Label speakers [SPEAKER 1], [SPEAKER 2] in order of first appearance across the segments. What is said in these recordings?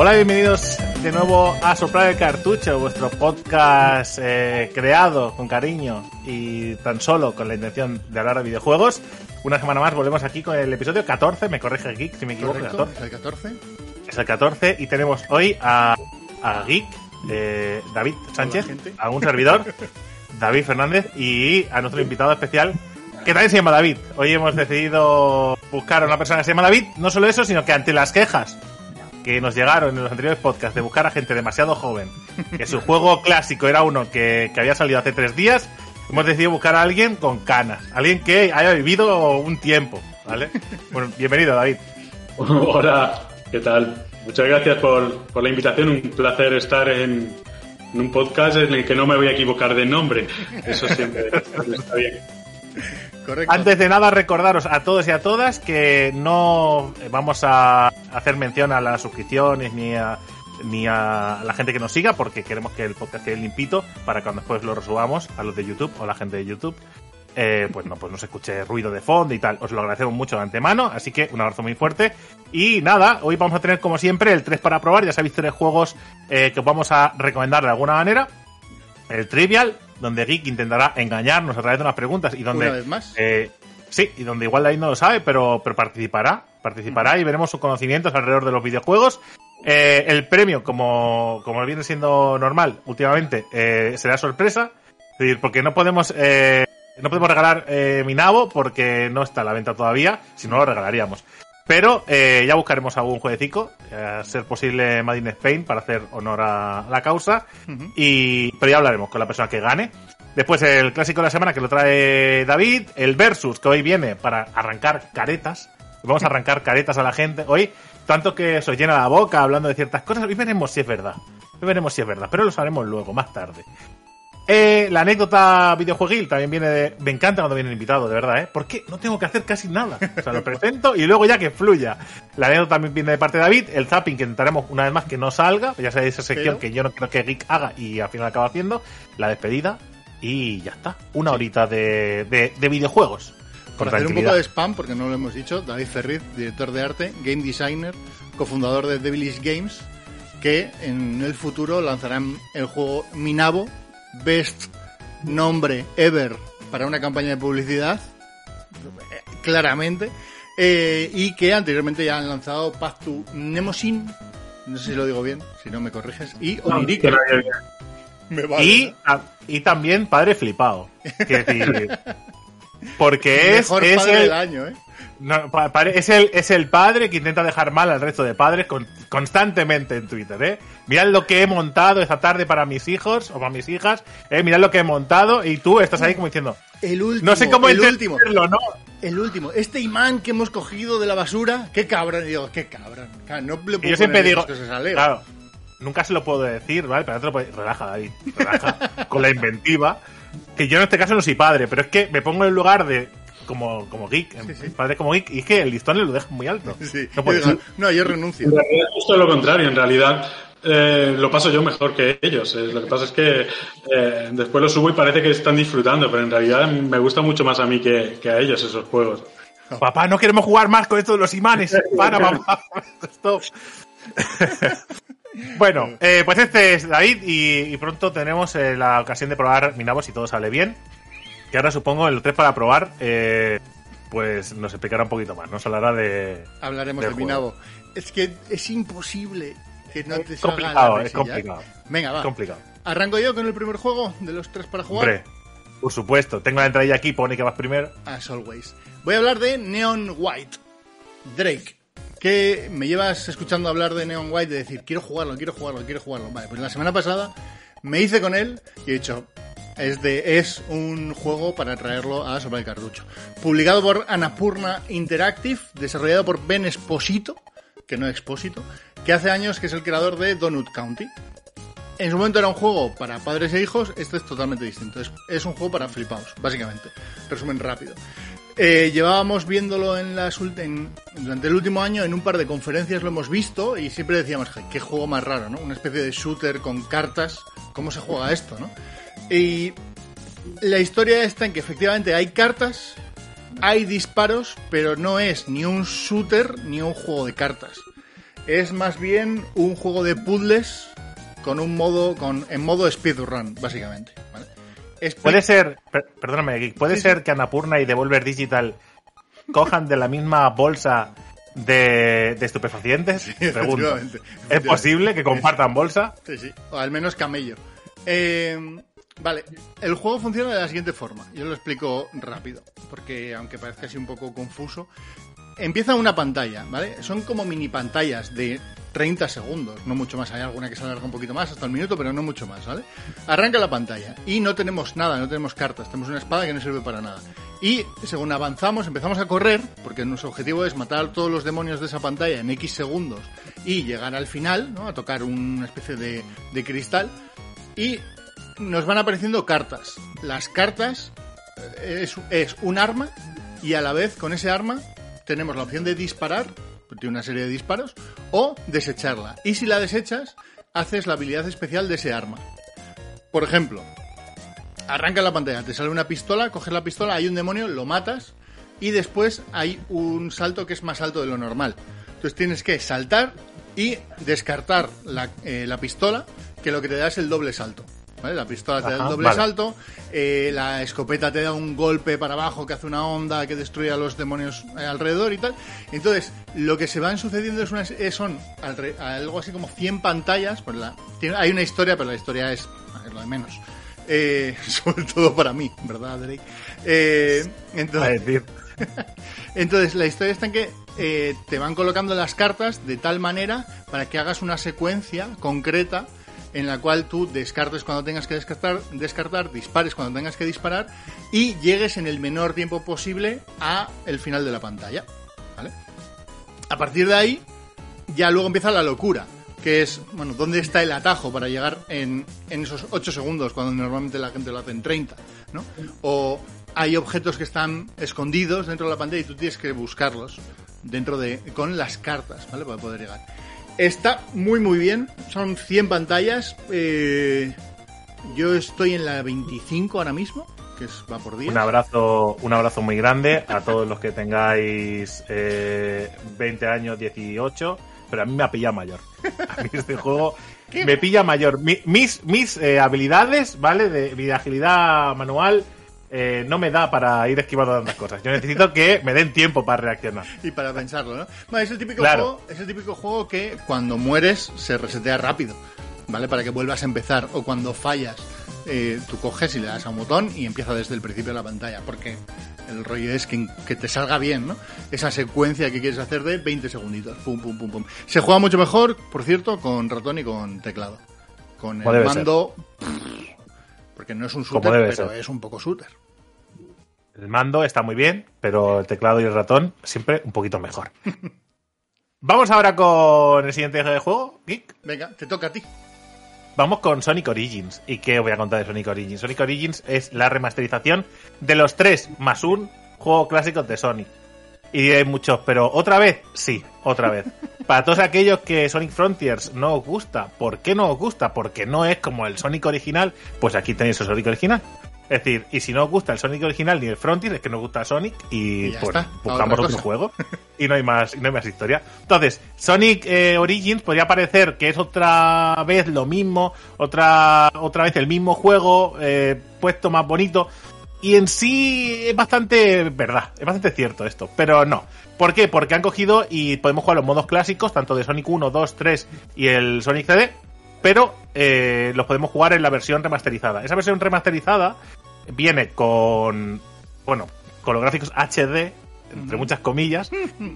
[SPEAKER 1] Hola, bienvenidos de nuevo a Soplar el Cartucho, vuestro podcast eh, creado con cariño y tan solo con la intención de hablar de videojuegos. Una semana más volvemos aquí con el episodio 14, me corrige Geek si me equivoco.
[SPEAKER 2] Correcto,
[SPEAKER 1] 14.
[SPEAKER 2] ¿es el 14?
[SPEAKER 1] Es el 14 y tenemos hoy a, a Geek, eh, David Sánchez, a un servidor, David Fernández y a nuestro invitado especial que también se llama David. Hoy hemos decidido buscar a una persona que se llama David, no solo eso, sino que ante las quejas que nos llegaron en los anteriores podcasts de buscar a gente demasiado joven, que su juego clásico era uno que, que había salido hace tres días, hemos decidido buscar a alguien con canas, alguien que haya vivido un tiempo, ¿vale? Bueno, bienvenido David.
[SPEAKER 3] Hola, ¿qué tal? Muchas gracias por, por la invitación. Un placer estar en, en un podcast en el que no me voy a equivocar de nombre. Eso siempre está bien.
[SPEAKER 1] Antes de nada, recordaros a todos y a todas que no vamos a hacer mención a las suscripciones ni a, ni a la gente que nos siga, porque queremos que el podcast quede limpito para cuando después lo resubamos a los de YouTube o la gente de YouTube. eh, pues no, pues no se escuche ruido de fondo y tal. Os lo agradecemos mucho de antemano, así que un abrazo muy fuerte. Y nada, hoy vamos a tener como siempre el 3 para probar. Ya sabéis tres juegos eh, que os vamos a recomendar de alguna manera. El Trivial, donde Geek intentará engañarnos a través de unas preguntas y donde
[SPEAKER 2] Una vez más.
[SPEAKER 1] eh, sí, y donde igual David no lo sabe, pero, pero participará. Participará y veremos sus conocimientos alrededor de los videojuegos. Eh, el premio, como, como viene siendo normal últimamente, eh, será sorpresa. Es decir, porque no podemos, eh, no podemos regalar eh, mi nabo porque no está a la venta todavía. Si no, lo regalaríamos. Pero eh, ya buscaremos algún jueguecito, eh, a ser posible Made in Spain, para hacer honor a la causa. Y, pero ya hablaremos con la persona que gane. Después el clásico de la semana que lo trae David, el versus que hoy viene para arrancar caretas. Vamos a arrancar caretas a la gente. Hoy, tanto que se os llena la boca hablando de ciertas cosas, hoy veremos si es verdad. Hoy veremos si es verdad, pero lo sabremos luego, más tarde. Eh, la anécdota videojueguil también viene de... Me encanta cuando viene el invitado, de verdad, ¿eh? Porque no tengo que hacer casi nada. O sea, lo presento y luego ya que fluya. La anécdota también viene de parte de David. El zapping que intentaremos una vez más que no salga. Ya sabéis esa sección
[SPEAKER 2] Pero-
[SPEAKER 1] que yo no creo que Geek haga y al final acaba haciendo. La despedida. Y ya está. Una horita de, de, de videojuegos.
[SPEAKER 2] Por hacer un poco de spam, porque no lo hemos dicho, David Ferriz, director de arte, game designer, cofundador de Devilish Games, que en el futuro lanzarán el juego Minabo, best nombre ever para una campaña de publicidad, claramente, eh, y que anteriormente ya han lanzado Path to Nemosin, no sé si lo digo bien, si no me corriges, y Oniric.
[SPEAKER 3] Que nadie-
[SPEAKER 2] Me vale,
[SPEAKER 1] y,
[SPEAKER 2] ¿no?
[SPEAKER 1] a- y también padre flipado. Decir, porque es,
[SPEAKER 2] Mejor
[SPEAKER 1] es
[SPEAKER 2] padre
[SPEAKER 1] el,
[SPEAKER 2] del año, ¿eh?
[SPEAKER 1] No, es, el, es el padre que intenta dejar mal al resto de padres con- constantemente en Twitter, ¿eh? Mirad lo que he montado esta tarde para mis hijos o para mis hijas, ¿eh? Mirad lo que he montado y tú estás ahí como diciendo,
[SPEAKER 2] El último,
[SPEAKER 1] no sé cómo
[SPEAKER 2] el último.
[SPEAKER 1] ¿no?
[SPEAKER 2] El último, este imán que hemos cogido de la basura, qué cabrón. Digo, qué cabrón. No le
[SPEAKER 1] Y
[SPEAKER 2] puedo
[SPEAKER 1] yo siempre digo, claro, nunca se lo puedo decir, ¿vale? Pero no te lo puedo- relaja, David, relaja, con la inventiva. Que yo en este caso no soy padre, pero es que me pongo en el lugar de como, como geek,
[SPEAKER 2] Sí, sí.
[SPEAKER 1] padre como geek, y es que el listón lo deja muy alto.
[SPEAKER 2] Sí,
[SPEAKER 1] No
[SPEAKER 2] yo
[SPEAKER 1] puede
[SPEAKER 2] digo, no, yo renuncio.
[SPEAKER 3] En realidad es justo lo contrario. En realidad eh, lo paso yo mejor que ellos. Eh, lo que pasa es que eh, después lo subo y parece que están disfrutando, pero en realidad me gusta mucho más a mí que, que a ellos esos juegos.
[SPEAKER 1] Papá, no queremos jugar más con esto de los imanes. Para, papá. Stop. bueno, eh, pues este es David y, y pronto tenemos eh, la ocasión de probar Minabo si todo sale bien. Que ahora supongo el 3 para probar, eh, pues nos explicará un poquito más. Nos hablará de...
[SPEAKER 2] Hablaremos
[SPEAKER 1] del
[SPEAKER 2] de Minabo. Es que es imposible que no te
[SPEAKER 1] Es complicado,
[SPEAKER 2] la
[SPEAKER 1] es complicado.
[SPEAKER 2] Venga, va.
[SPEAKER 1] complicado.
[SPEAKER 2] Arranco yo con el primer juego de los tres para jugar.
[SPEAKER 1] Hombre, Por supuesto, tengo la entrada aquí, pone que vas primero.
[SPEAKER 2] As always. Voy a hablar de Neon White. Drake. Que me llevas escuchando hablar de Neon White, de decir, quiero jugarlo, quiero jugarlo, quiero jugarlo. Vale, pues la semana pasada me hice con él y he dicho, es, de, es un juego para traerlo a sobre el cartucho. Publicado por Anapurna Interactive, desarrollado por Ben Esposito, que no Expósito, que hace años que es el creador de Donut County. En su momento era un juego para padres e hijos, este es totalmente distinto. Es, un juego para flipaos, básicamente. Resumen rápido. Eh, llevábamos viéndolo en las en, durante el último año, en un par de conferencias lo hemos visto y siempre decíamos, qué juego más raro, ¿no? Una especie de shooter con cartas. ¿Cómo se juega esto, no? Y la historia está en que efectivamente hay cartas, hay disparos, pero no es ni un shooter ni un juego de cartas. Es más bien un juego de puzzles con un modo, con, en modo speedrun, básicamente. ¿vale? Speed-
[SPEAKER 1] Puede ser, per- perdóname, Geek, puede
[SPEAKER 2] Sí,
[SPEAKER 1] ser que Anapurna y Devolver Digital cojan de la misma bolsa de, de estupefacientes. Pregunto.
[SPEAKER 2] efectivamente,
[SPEAKER 1] ¿Es posible que compartan bolsa?
[SPEAKER 2] Sí, sí, o al menos camello. Eh, vale, el juego funciona de la siguiente forma. Yo lo explico rápido, porque aunque parezca así un poco confuso, empieza una pantalla, ¿vale? Son como mini pantallas de 30 segundos, no mucho más. Hay alguna que se alarga un poquito más, hasta el minuto, pero no mucho más, ¿vale? Arranca la pantalla y no tenemos nada, no tenemos cartas, tenemos una espada que no sirve para nada. Y según avanzamos, empezamos a correr, porque nuestro objetivo es matar todos los demonios de esa pantalla en X segundos y llegar al final, ¿no? A tocar una especie de, de cristal y nos van apareciendo cartas. Las cartas eh, es, un arma y a la vez con ese arma tenemos la opción de disparar, tiene una serie de disparos, o desecharla. Y si la desechas, haces la habilidad especial de ese arma. Por ejemplo, arranca la pantalla, te sale una pistola, coges la pistola, hay un demonio, lo matas y después hay un salto que es más alto de lo normal. Entonces tienes que saltar y descartar la, eh, la pistola, que lo que te da es el doble salto. ¿Vale? La pistola te da el
[SPEAKER 1] Ajá,
[SPEAKER 2] doble
[SPEAKER 1] vale.
[SPEAKER 2] salto, eh, la escopeta te da un golpe para abajo que hace una onda que destruye a los demonios eh, alrededor y tal. Entonces, lo que se van sucediendo es una, eh, son algo así como 100 pantallas. Pues la, tiene- hay una historia, pero la historia es, es lo de menos. Eh, sobre todo para mí, ¿verdad, Drake? Eh,
[SPEAKER 1] A
[SPEAKER 2] entonces,
[SPEAKER 1] decir,
[SPEAKER 2] entonces, la historia está en que eh, te van colocando las cartas de tal manera para que hagas una secuencia concreta en la cual tú descartes cuando tengas que descartar, descartar, dispares cuando tengas que disparar y llegues en el menor tiempo posible a el final de la pantalla. ¿Vale? A partir de ahí, ya luego empieza la locura, que es, bueno, ¿dónde está el atajo para llegar en, en esos 8 segundos cuando normalmente la gente lo hace en 30? ¿no? O hay objetos que están escondidos dentro de la pantalla y tú tienes que buscarlos dentro de con las cartas, ¿vale? Para poder llegar. Está muy muy bien, son 100 pantallas. eh, yo estoy en la 25 ahora mismo, que es, va por día.
[SPEAKER 1] un abrazo, un abrazo muy grande a todos los que tengáis eh, 20 años, 18, pero a mí me ha pillado mayor. A mí este juego me pilla mayor. Mi- mis mis eh, habilidades, ¿vale? De mi agilidad manual eh, no me da para ir esquivando tantas cosas. Yo necesito que me den tiempo para reaccionar.
[SPEAKER 2] Y para pensarlo, ¿no? Es el típico
[SPEAKER 1] Claro.
[SPEAKER 2] juego, es el típico juego que cuando mueres se resetea rápido, ¿vale? Para que vuelvas a empezar. O cuando fallas, eh, tú coges y le das a un botón y empieza desde el principio de la pantalla. Porque el rollo es que, que te salga bien, ¿no? Esa secuencia que quieres hacer de 20 segunditos. Pum, pum, pum, pum. Se juega mucho mejor, por cierto, con ratón y con teclado. Con
[SPEAKER 1] Como
[SPEAKER 2] el mando. Porque no es un shooter, pero
[SPEAKER 1] ser.
[SPEAKER 2] es un poco shooter.
[SPEAKER 1] El mando está muy bien, pero el teclado y el ratón siempre un poquito mejor. Vamos ahora con el siguiente juego, Geek.
[SPEAKER 2] Venga, te toca a ti.
[SPEAKER 1] Vamos con Sonic Origins. ¿Y qué os voy a contar de Sonic Origins? Sonic Origins es la remasterización de los tres más un juego clásico de Sonic. Y diréis muchos, pero otra vez, sí, otra vez. Para todos aquellos que Sonic Frontiers no os gusta, ¿por qué no os gusta? Porque no es como el Sonic original, pues aquí tenéis el Sonic original. Es decir, y si no os gusta el Sonic original ni el Frontier, es que no os gusta Sonic y, pues
[SPEAKER 2] está,
[SPEAKER 1] buscamos otro juego y no hay más y no hay más historia. Entonces, Sonic eh, Origins podría parecer que es otra vez lo mismo, otra otra vez el mismo juego eh, puesto más bonito y en sí es bastante verdad, es bastante cierto esto, pero no. ¿Por qué? Porque han cogido y podemos jugar los modos clásicos, tanto de Sonic 1, 2, 3 y el Sonic CD, pero eh, los podemos jugar en la versión remasterizada. Esa versión remasterizada viene con, bueno, con los gráficos HD, entre muchas comillas,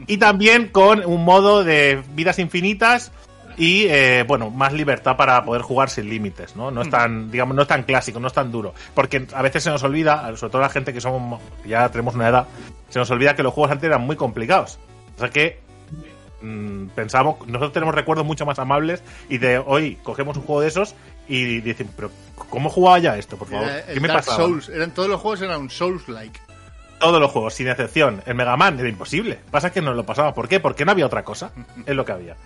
[SPEAKER 1] y también con un modo de vidas infinitas y eh, bueno más libertad para poder jugar sin límites no no es tan digamos no es tan clásico no es tan duro porque a veces se nos olvida sobre todo la gente que somos ya tenemos una edad se nos olvida que los juegos antes eran muy complicados o sea que mm, pensamos nosotros tenemos recuerdos mucho más amables y de hoy cogemos un juego de esos y dicen pero cómo jugaba ya esto por favor
[SPEAKER 2] Era
[SPEAKER 1] qué me
[SPEAKER 2] Dark
[SPEAKER 1] pasaba
[SPEAKER 2] Souls. Eran, todos los juegos eran un Souls-like.
[SPEAKER 1] todos los juegos, sin excepción. El Mega Man era imposible. Pasa que no lo pasaba. ¿Por qué? Porque no había otra cosa. Es lo que había.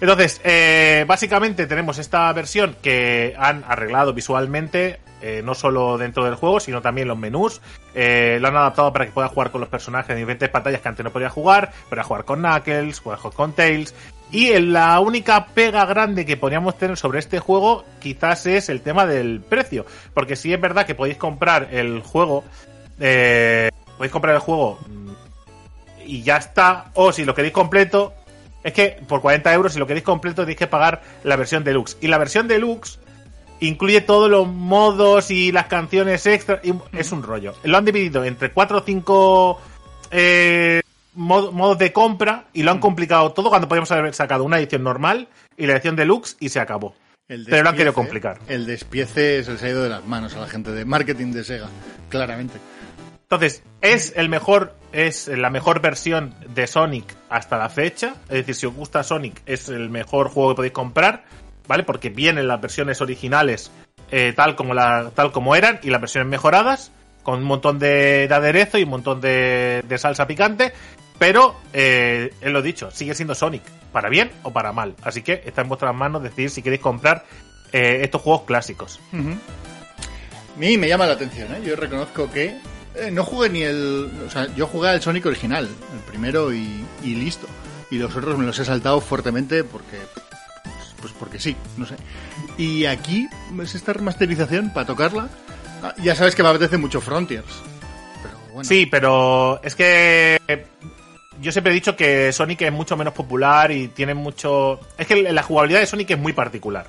[SPEAKER 1] Entonces, eh, básicamente tenemos esta versión que han arreglado visualmente, eh, no solo dentro del juego, sino también los menús. Eh, lo han adaptado para que pueda jugar con los personajes en diferentes pantallas que antes no podía jugar, para jugar con Knuckles, jugar con Tails. Y la única pega grande que podríamos tener sobre este juego quizás es el tema del precio. Porque sí es verdad que podéis comprar el juego podéis comprar el juego mm, y ya está. O si lo queréis completo, es que por 40 euros, si lo queréis completo, tenéis que pagar la versión deluxe. Y la versión deluxe incluye todos los modos y las canciones extra. Y es un rollo. Lo han dividido entre 4 o 5 eh, mod- modos de compra y lo han complicado todo cuando podríamos haber sacado una edición normal y la edición deluxe y se acabó.
[SPEAKER 2] El
[SPEAKER 1] Pero lo han querido complicar.
[SPEAKER 2] El despiece se les ha ido de las manos a la gente de marketing de Sega, claramente.
[SPEAKER 1] Entonces, es el mejor, es la mejor versión de Sonic hasta la fecha. Es decir, si os gusta Sonic, es el mejor juego que podéis comprar, ¿vale? Porque vienen las versiones originales eh, tal como la, tal como eran y las versiones mejoradas, con un montón de, de aderezo y un montón de, salsa picante. Pero, eh, es lo dicho, sigue siendo Sonic, para bien o para mal. Así que está en vuestras manos decidir si queréis comprar eh, estos juegos clásicos.
[SPEAKER 2] A mí me llama la atención, ¿eh? Yo reconozco que eh, no jugué ni el... O sea, yo jugué al Sonic original, el primero y, y listo. Y los otros me los he saltado fuertemente porque... Pues, pues porque sí, no sé. Y aquí es esta remasterización para tocarla. Ah, ya sabes que me apetece mucho Frontiers. Pero bueno.
[SPEAKER 1] Sí, pero es que yo siempre he dicho que Sonic es mucho menos popular y tiene mucho... Es que la jugabilidad de Sonic es muy particular.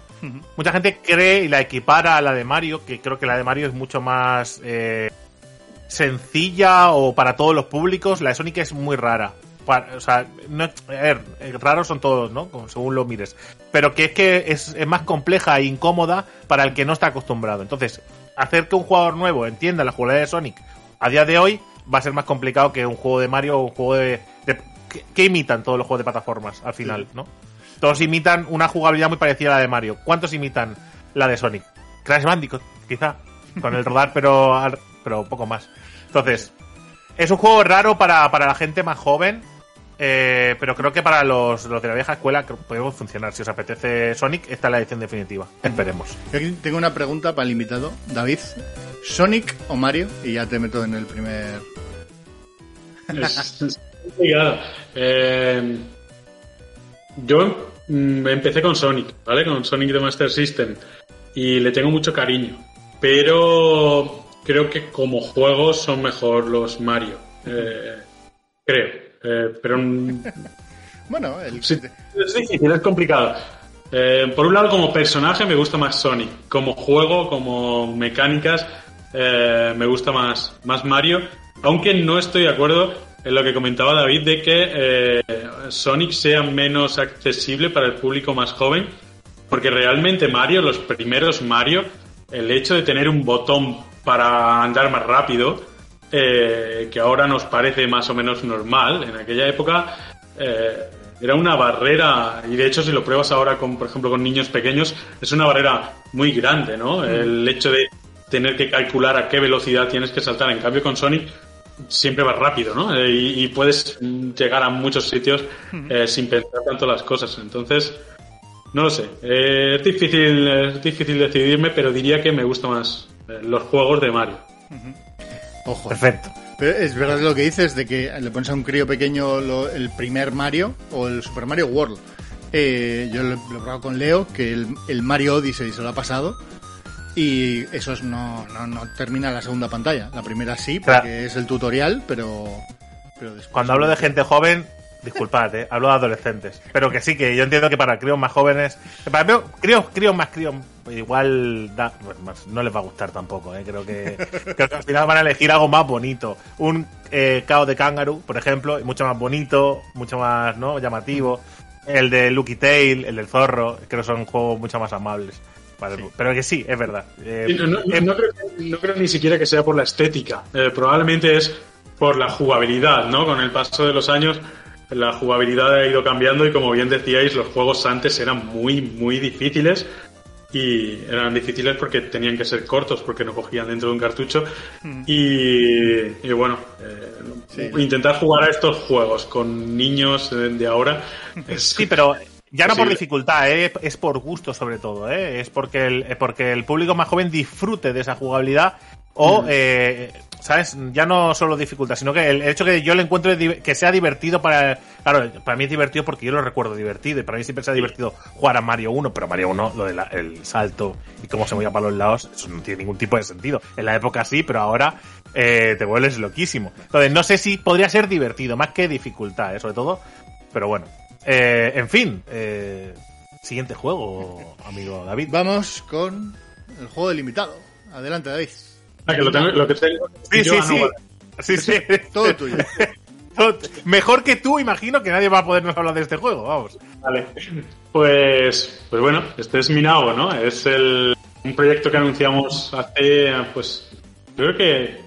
[SPEAKER 1] Mucha gente cree y la equipara a la de Mario, que creo que la de Mario es mucho más eh, sencilla o para todos los públicos. La de Sonic es muy rara. O sea, no, raros son todos, ¿no? Como según lo mires. Pero que es que es, es más compleja e incómoda para el que no está acostumbrado. Entonces, hacer que un jugador nuevo entienda la jugabilidad de Sonic a día de hoy va a ser más complicado que un juego de Mario o un juego de... de- que, que imitan todos los juegos de plataformas al final, ¿no? Todos imitan una jugabilidad muy parecida a la de Mario. ¿Cuántos imitan la de Sonic? Crash Bandicoot, quizá. Con el rodar, pero, pero poco más. Entonces, es un juego raro para, para la gente más joven. eh, pero creo que para los, los de la vieja escuela podemos funcionar. Si os apetece Sonic, esta es la edición definitiva. Esperemos.
[SPEAKER 2] Yo aquí tengo una pregunta para el invitado. David, ¿Sonic o Mario? Y ya te meto en el primer...
[SPEAKER 3] Es. Eh, yo mm, empecé con Sonic, ¿vale? Con Sonic de Master System. Y le tengo mucho cariño. Pero creo que como juegos son mejor los Mario. Eh, creo. Eh, pero
[SPEAKER 2] Bueno, el...
[SPEAKER 3] Sí, es difícil, es complicado. Eh, por un lado, como personaje me gusta más Sonic. Como juego, como mecánicas, eh, me gusta más, más Mario. Aunque no estoy de acuerdo en lo que comentaba David de que eh, Sonic sea menos accesible para el público más joven. Porque realmente Mario, los primeros Mario, el hecho de tener un botón para andar más rápido, eh, que ahora nos parece más o menos normal, en aquella época eh, era una barrera, y de hecho si lo pruebas ahora con, por ejemplo, con niños pequeños, es una barrera muy grande, ¿no? El hecho de tener que calcular a qué velocidad tienes que saltar, en cambio con Sonic siempre vas rápido, ¿no? Eh, y, y puedes mm, llegar a muchos sitios eh, sin pensar tanto las cosas, entonces... No lo sé, es difícil, es difícil decidirme, pero diría que me gustan más los juegos de Mario.
[SPEAKER 2] Ojo.
[SPEAKER 1] Perfecto.
[SPEAKER 2] Pero es verdad lo que dices de que le pones a un crío pequeño lo- el primer Mario o el Super Mario World. Eh, yo lo, lo he probado con Leo, que el, el Mario Odyssey se lo ha pasado. Y eso es- no, no, no termina la segunda pantalla. La primera sí, porque
[SPEAKER 1] Claro.
[SPEAKER 2] es el tutorial, pero, pero después...
[SPEAKER 1] Cuando hablo de gente joven, Disculpad, ¿eh? hablo de adolescentes. Pero que sí, que yo entiendo que para críos más jóvenes. Para críos, críos más críos, igual da, no les va a gustar tampoco. ¿eh? Creo, que, creo que al final van a elegir algo más bonito. Un eh, Cao de Kangaroo, por ejemplo, mucho más bonito, mucho más no llamativo. El de Lucky Tail, el del zorro, creo que son juegos mucho más amables. Pero que sí, es verdad.
[SPEAKER 3] Eh, no, creo, ni siquiera que sea por la estética. Eh, probablemente es por la jugabilidad, ¿no? Con el paso de los años la jugabilidad ha ido cambiando y como bien decíais, los juegos antes eran muy, muy difíciles y eran difíciles porque tenían que ser cortos porque no cogían dentro de un cartucho hmm. y, bueno eh, intentar jugar a estos juegos con niños de ahora
[SPEAKER 1] es sí pero ya no por dificultad, ¿eh? es por gusto sobre todo, ¿eh? es porque el, porque el público más joven disfrute de esa jugabilidad o, mm. eh, ¿sabes? Ya no solo dificultad, sino que el hecho que yo le encuentre que sea divertido para... Claro, para mí es divertido porque yo lo recuerdo divertido y para mí siempre se ha divertido jugar a Mario 1, pero Mario 1, lo del salto y cómo se movía para los lados, eso no tiene ningún tipo de sentido. En la época sí, pero ahora eh, te vuelves loquísimo. Entonces, no sé si podría ser divertido, más que dificultad, ¿eh? sobre todo, pero bueno, eh, en fin, eh, siguiente juego, amigo David.
[SPEAKER 2] Vamos con el juego delimitado. Adelante, David.
[SPEAKER 3] Ah, que lo, tengo, lo que tengo.
[SPEAKER 1] Sí, sí, sí. sí, sí.
[SPEAKER 2] Todo tuyo.
[SPEAKER 1] Mejor que tú, imagino que nadie va a podernos hablar de este juego, vamos.
[SPEAKER 3] Vale. Pues, pues bueno, este es Minao, ¿no? Es el, un proyecto que anunciamos hace, pues, creo que,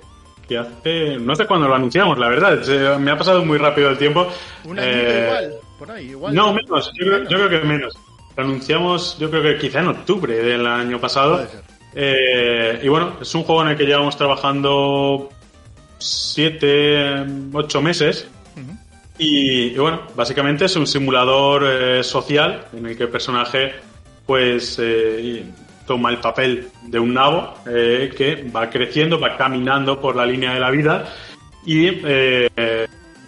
[SPEAKER 3] que hace, no sé cuándo lo anunciamos, la verdad, me ha pasado muy rápido el tiempo.
[SPEAKER 2] Un año eh, igual.
[SPEAKER 3] No, menos, yo, creo, que menos. Lo anunciamos, yo creo que quizá en octubre del año pasado. Eh, y bueno, es un juego en el que llevamos trabajando siete, ocho meses. y, bueno, básicamente es un simulador eh, social en el que el personaje pues eh, toma el papel de un nabo que va creciendo, va caminando por la línea de la vida y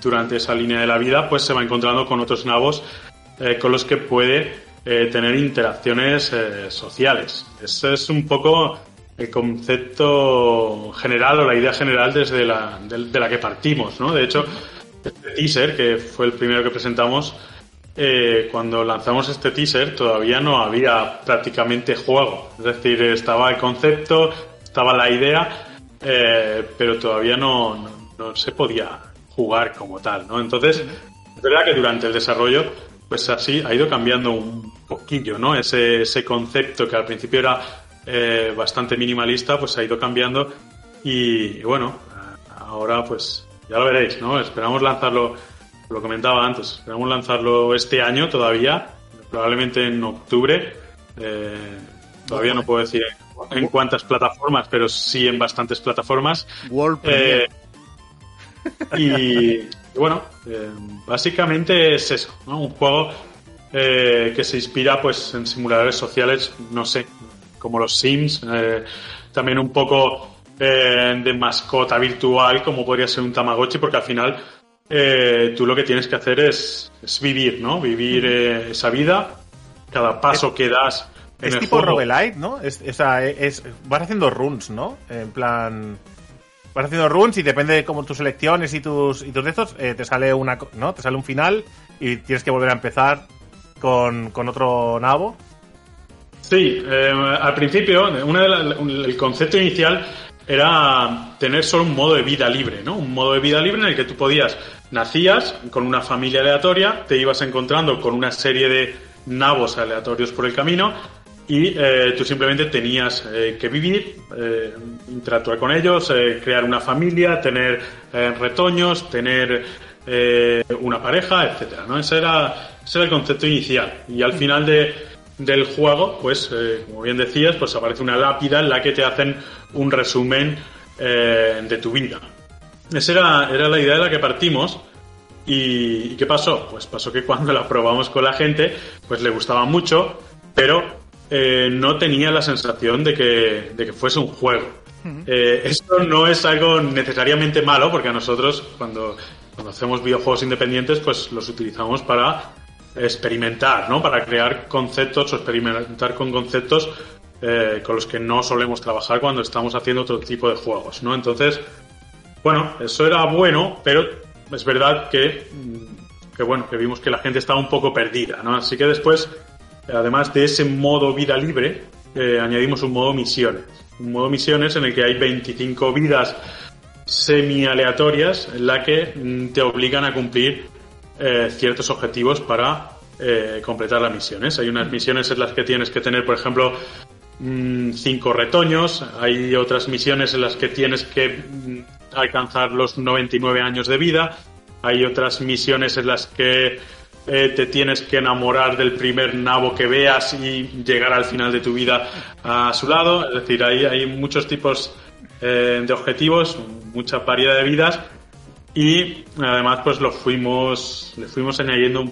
[SPEAKER 3] durante esa línea de la vida, pues se va encontrando con otros nabos con los que puede eh, tener interacciones eh, sociales. Ese es un poco el concepto general o la idea general desde la, de, la que partimos, ¿no? De hecho, este teaser, que fue el primero que presentamos, cuando lanzamos este teaser todavía no había prácticamente juego. Es decir, estaba el concepto, estaba la idea, pero todavía no, no se podía jugar como tal, ¿no? Entonces, es verdad que durante el desarrollo, pues así ha ido cambiando un poquillo, ¿no? Ese, ese concepto que al principio era eh, bastante minimalista, pues ha ido cambiando y, bueno, ahora pues ya lo veréis, ¿no? Esperamos lanzarlo, lo comentaba antes, esperamos lanzarlo este año todavía, probablemente en octubre. Eh, todavía no puedo decir en cuántas plataformas, pero sí en bastantes plataformas.
[SPEAKER 2] World
[SPEAKER 3] y, bueno, eh, básicamente es eso, Un juego eh, que se inspira pues en simuladores sociales, no sé, como los Sims, eh, también un poco de mascota virtual, como podría ser un Tamagotchi, porque al final tú lo que tienes que hacer es, vivir, ¿no? Vivir esa vida, cada paso que das.
[SPEAKER 1] es tipo roguelite, ¿no? Es, es, vas haciendo runs, ¿no? En plan vas haciendo runs y depende de cómo tus selecciones y tus y tus de eh, te sale una no te sale un final y tienes que volver a empezar con, otro nabo.
[SPEAKER 3] Sí eh, al principio el concepto inicial era tener solo un modo de vida libre no un modo de vida libre en el que tú podías nacías con una familia aleatoria te ibas encontrando con una serie de nabos aleatorios por el camino y eh, tú simplemente tenías eh, que vivir, eh, interactuar con ellos, crear una familia, tener retoños, tener una pareja, etcétera, ¿no? Ese era, ese era el concepto inicial. Y al final de, del juego, pues, como bien decías, pues aparece una lápida en la que te hacen un resumen de tu vida. Esa era, era la idea de la que partimos. ¿Y, ¿Y qué pasó? Pues pasó que cuando la probamos con la gente, pues le gustaba mucho, pero eh, no tenía la sensación de que, de que fuese un juego. Eh, esto no es algo necesariamente malo, porque a nosotros, cuando, cuando hacemos videojuegos independientes, pues los utilizamos para experimentar, ¿no? Para crear conceptos o experimentar con conceptos eh, con los que no solemos trabajar cuando estamos haciendo otro tipo de juegos, ¿no? Entonces, bueno, eso era bueno, pero es verdad que mm, que bueno, que vimos que la gente estaba un poco perdida, ¿no? Así que después, además de ese modo vida libre, eh, añadimos un modo misiones. Un modo misiones en el que hay 25 vidas semi-aleatorias en la que mm, te obligan a cumplir eh, ciertos objetivos para eh, completar las misiones. Hay unas misiones en las que tienes que tener, por ejemplo, mm, cinco retoños, hay otras misiones en las que tienes que mm, alcanzar los 99 años de vida, hay otras misiones en las que eh, te tienes que enamorar del primer nabo que veas y llegar al final de tu vida a su lado. Es decir, hay, hay muchos tipos eh, de objetivos, mucha variedad de vidas y además pues lo fuimos, le fuimos añadiendo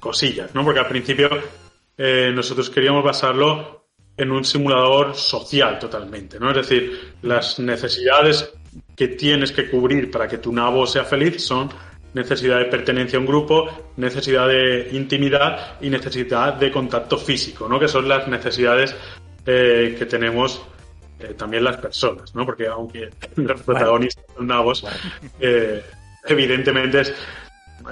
[SPEAKER 3] cosillas, ¿no? Porque al principio eh, nosotros queríamos basarlo en un simulador social totalmente, ¿no? Es decir, las necesidades que tienes que cubrir para que tu nabo sea feliz son necesidad de pertenencia a un grupo, necesidad de intimidad y necesidad de contacto físico, ¿no? Que son las necesidades eh, que tenemos eh, también las personas, ¿no? Porque aunque los protagonistas son nabos, eh, evidentemente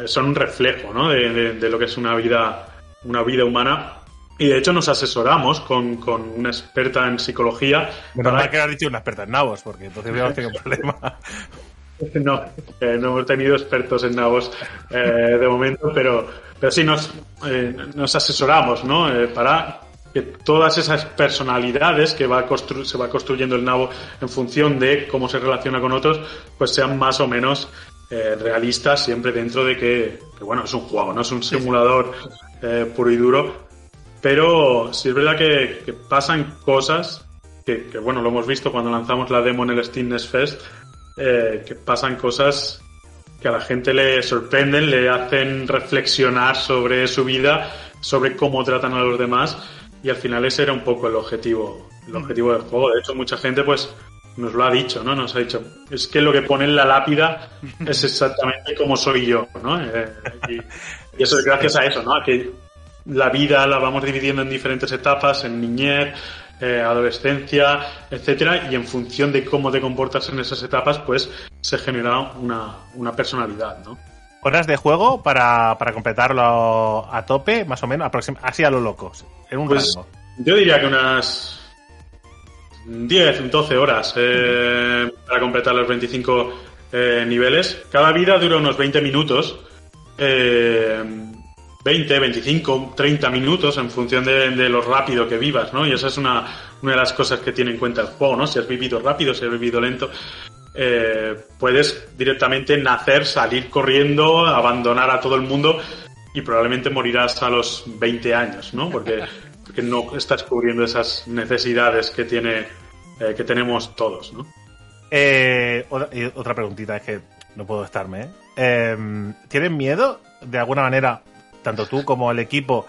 [SPEAKER 3] son un reflejo, ¿no? De, lo que es una vida, una vida humana. Y de hecho nos asesoramos con, con una experta en psicología.
[SPEAKER 1] Bueno, para... que haber dicho una experta en nabos, porque entonces hubiéramos tenido un problema.
[SPEAKER 3] No, eh, no hemos tenido expertos en nabos eh, de momento, pero, pero sí nos, eh, nos asesoramos, ¿no? para que todas esas personalidades que va se va construyendo el nabo en función de cómo se relaciona con otros, pues sean más o menos realistas siempre dentro de que, bueno, es un juego, no es un simulador puro y duro, pero sí es verdad que, pasan cosas que, que, bueno, lo hemos visto cuando lanzamos la demo en el Steam Next Fest, eh, que pasan cosas que a la gente le sorprenden, le hacen reflexionar sobre su vida, sobre cómo tratan a los demás y al final ese era un poco el objetivo, el objetivo del juego. De hecho, mucha gente pues nos lo ha dicho, ¿no? Nos ha dicho, es que lo que pone en la lápida es exactamente como soy yo, ¿no? Eh, y, eso es gracias a eso, ¿no? A que la vida la vamos dividiendo en diferentes etapas, en niñez, eh, adolescencia, etcétera, y en función de cómo te comportas en esas etapas, pues se genera una, una personalidad, ¿no?
[SPEAKER 1] Horas de juego para, para completarlo a tope, más o menos, así a lo locos, en un pues, rango.
[SPEAKER 3] Yo diría que unas 10, 12 horas eh, para completar los 25 eh, niveles. Cada vida dura unos 20 minutos. Eh, 20, 25, 30 minutos en función de, lo rápido que vivas, ¿no? Y esa es una, una, de las cosas que tiene en cuenta el juego, ¿no? Si has vivido rápido, si has vivido lento, eh, puedes directamente nacer, salir corriendo, abandonar a todo el mundo y probablemente morirás a los 20 años, ¿no? Porque, porque no estás cubriendo esas necesidades que tiene eh, que tenemos todos, ¿no?
[SPEAKER 1] Eh, otra preguntita, es que no puedo estarme, ¿eh? ¿Tienen miedo, de alguna manera, tanto tú como el equipo,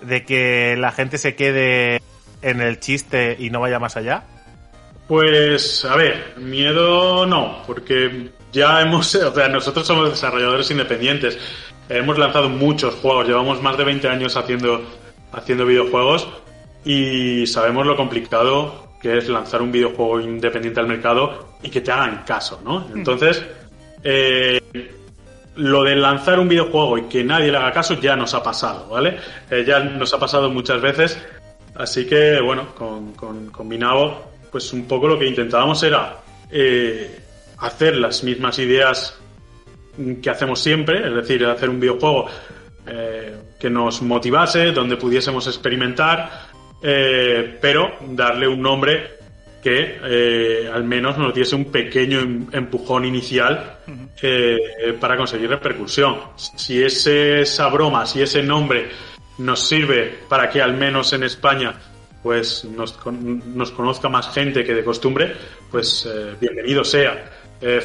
[SPEAKER 1] de que la gente se quede en el chiste y no vaya más allá?
[SPEAKER 3] Pues, a ver, miedo no, porque ya hemos, o sea, nosotros somos desarrolladores independientes, hemos lanzado muchos juegos, llevamos más de 20 años haciendo, haciendo videojuegos y sabemos lo complicado que es lanzar un videojuego independiente al mercado y que te hagan caso, ¿no? Hmm. Entonces, eh, lo de lanzar un videojuego y que nadie le haga caso ya nos ha pasado, ¿vale? Eh, ya nos ha pasado muchas veces. Así que, bueno, con, pues un poco lo que intentábamos era eh, hacer las mismas ideas que hacemos siempre, es decir, hacer un videojuego eh, que nos motivase, donde pudiésemos experimentar, pero darle un nombre que eh, al menos nos diese un pequeño em, empujón inicial eh, para conseguir repercusión. Si ese, esa broma, si ese nombre nos sirve para que al menos en España pues nos, nos conozca más gente que de costumbre, pues eh, bienvenido sea.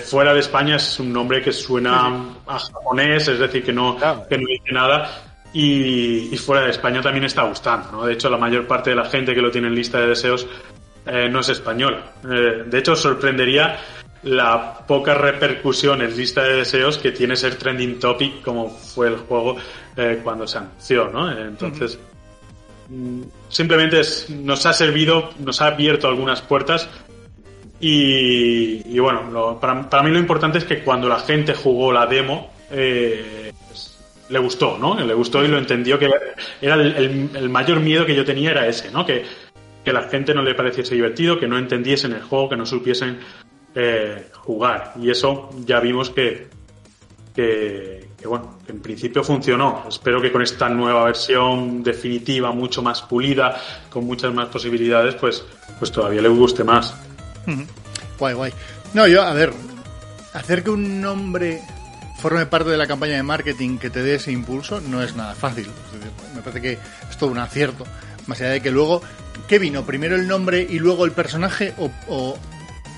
[SPEAKER 3] fuera de España es un nombre que suena a japonés, es decir, que no, que no dice nada. Y, y, fuera de España también está gustando, ¿no? De hecho, la mayor parte de la gente que lo tiene en lista de deseos eh, no es española. Eh, de hecho, sorprendería la poca repercusión en lista de deseos que tiene ser trending topic como fue el juego eh, cuando se anunció, ¿no? Entonces, mm, simplemente nos ha servido, nos ha abierto algunas puertas y, bueno, para, mí lo importante es que cuando la gente jugó la demo, le gustó, ¿no? Le gustó y lo entendió que era el, el, mayor miedo que yo tenía era ese, ¿no? Que, que la gente no le pareciese divertido, que no entendiesen el juego, que no supiesen eh, jugar. Y eso ya vimos que, bueno, en principio funcionó. Espero que con esta nueva versión definitiva, mucho más pulida, con muchas más posibilidades, pues, pues todavía le guste más.
[SPEAKER 2] Guay, guay. No, yo, a ver, hacer que un nombre forme parte de la campaña de marketing que te dé ese impulso no es nada fácil. me parece que es todo un acierto. Más allá de que luego, ¿qué vino? ¿Primero el nombre y luego el personaje? ¿O,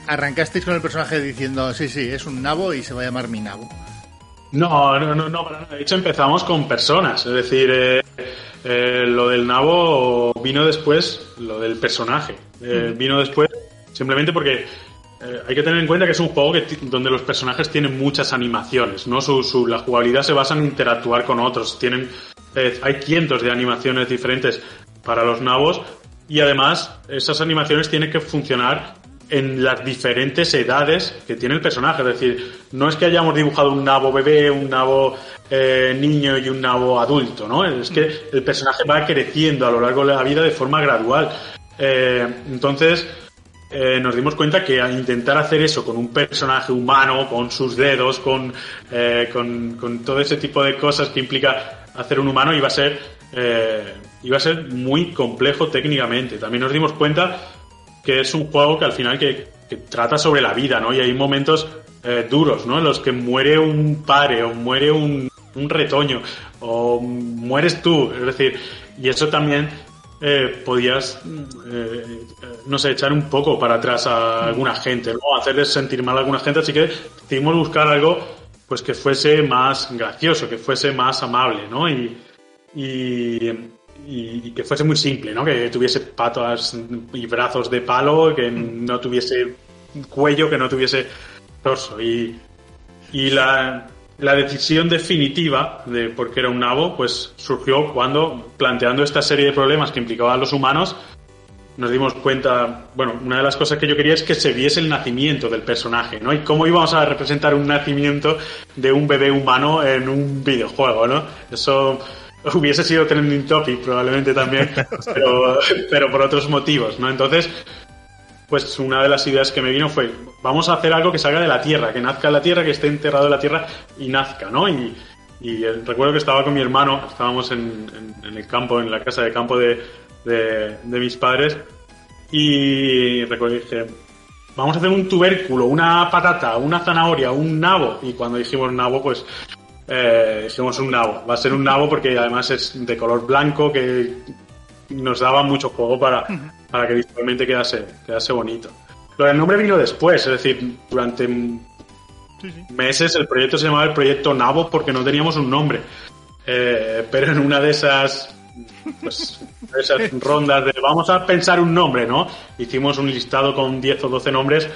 [SPEAKER 2] arrancasteis con el personaje diciendo, sí, sí, es un nabo y se va a llamar mi nabo?
[SPEAKER 3] No, no, no, no, para nada. De hecho, empezamos con personas. Es decir, eh, eh, lo del nabo vino después, lo del personaje. Eh, vino después simplemente porque hay que tener en cuenta que es un juego que donde los personajes tienen muchas animaciones, ¿no? Su, su, la jugabilidad se basa en interactuar con otros. Tienen, hay cientos de animaciones diferentes para los nabos y además esas animaciones tienen que funcionar en las diferentes edades que tiene el personaje. Es decir, no es que hayamos dibujado un nabo bebé, un nabo eh, niño y un nabo adulto, ¿no? Es que el personaje va creciendo a lo largo de la vida de forma gradual. Eh, entonces, eh, nos dimos cuenta que al intentar hacer eso con un personaje humano, con sus dedos, con, con, con, todo ese tipo de cosas que implica hacer un humano, iba a ser, iba a ser muy complejo técnicamente. También nos dimos cuenta que es un juego que al final que, trata sobre la vida, ¿no? Y hay momentos eh, duros, ¿no? En los que muere un padre o muere un, retoño o mueres tú, es decir, y eso también eh, podías, eh, no sé, echar un poco para atrás a alguna gente, ¿no? Hacerles sentir mal a alguna gente, así que decidimos buscar algo pues que fuese más gracioso, que fuese más amable, ¿no? Y, que fuese muy simple, ¿no? Que tuviese patas y brazos de palo, que no tuviese cuello, que no tuviese torso. Y, y la, la decisión definitiva de por qué era un nabo, pues surgió cuando, planteando esta serie de problemas que implicaban a los humanos, nos dimos cuenta, bueno, una de las cosas que yo quería es que se viese el nacimiento del personaje, ¿no? Y cómo íbamos a representar un nacimiento de un bebé humano en un videojuego, ¿no? Eso hubiese sido trending topic probablemente también, pero, pero por otros motivos, ¿no? Entonces, pues una de las ideas que me vino fue, vamos a hacer algo que salga de la tierra, que nazca en la tierra, que esté enterrado en la tierra y nazca, ¿no? Y, y recuerdo que estaba con mi hermano, estábamos en, en, el campo, en la casa de campo de, de, de mis padres, y recuerdo que dije, vamos a hacer un tubérculo, una patata, una zanahoria, un nabo, y cuando dijimos nabo, pues eh, un nabo. Va a ser un nabo porque además es de color blanco que nos daba mucho juego para, para que visualmente quedase, quedase bonito. Lo el nombre vino después, es decir, durante meses el proyecto se llamaba el proyecto Nabo porque no teníamos un nombre. Eh, pero en una de esas, pues, esas rondas de vamos a pensar un nombre, ¿no? Hicimos un listado con 10 o 12 nombres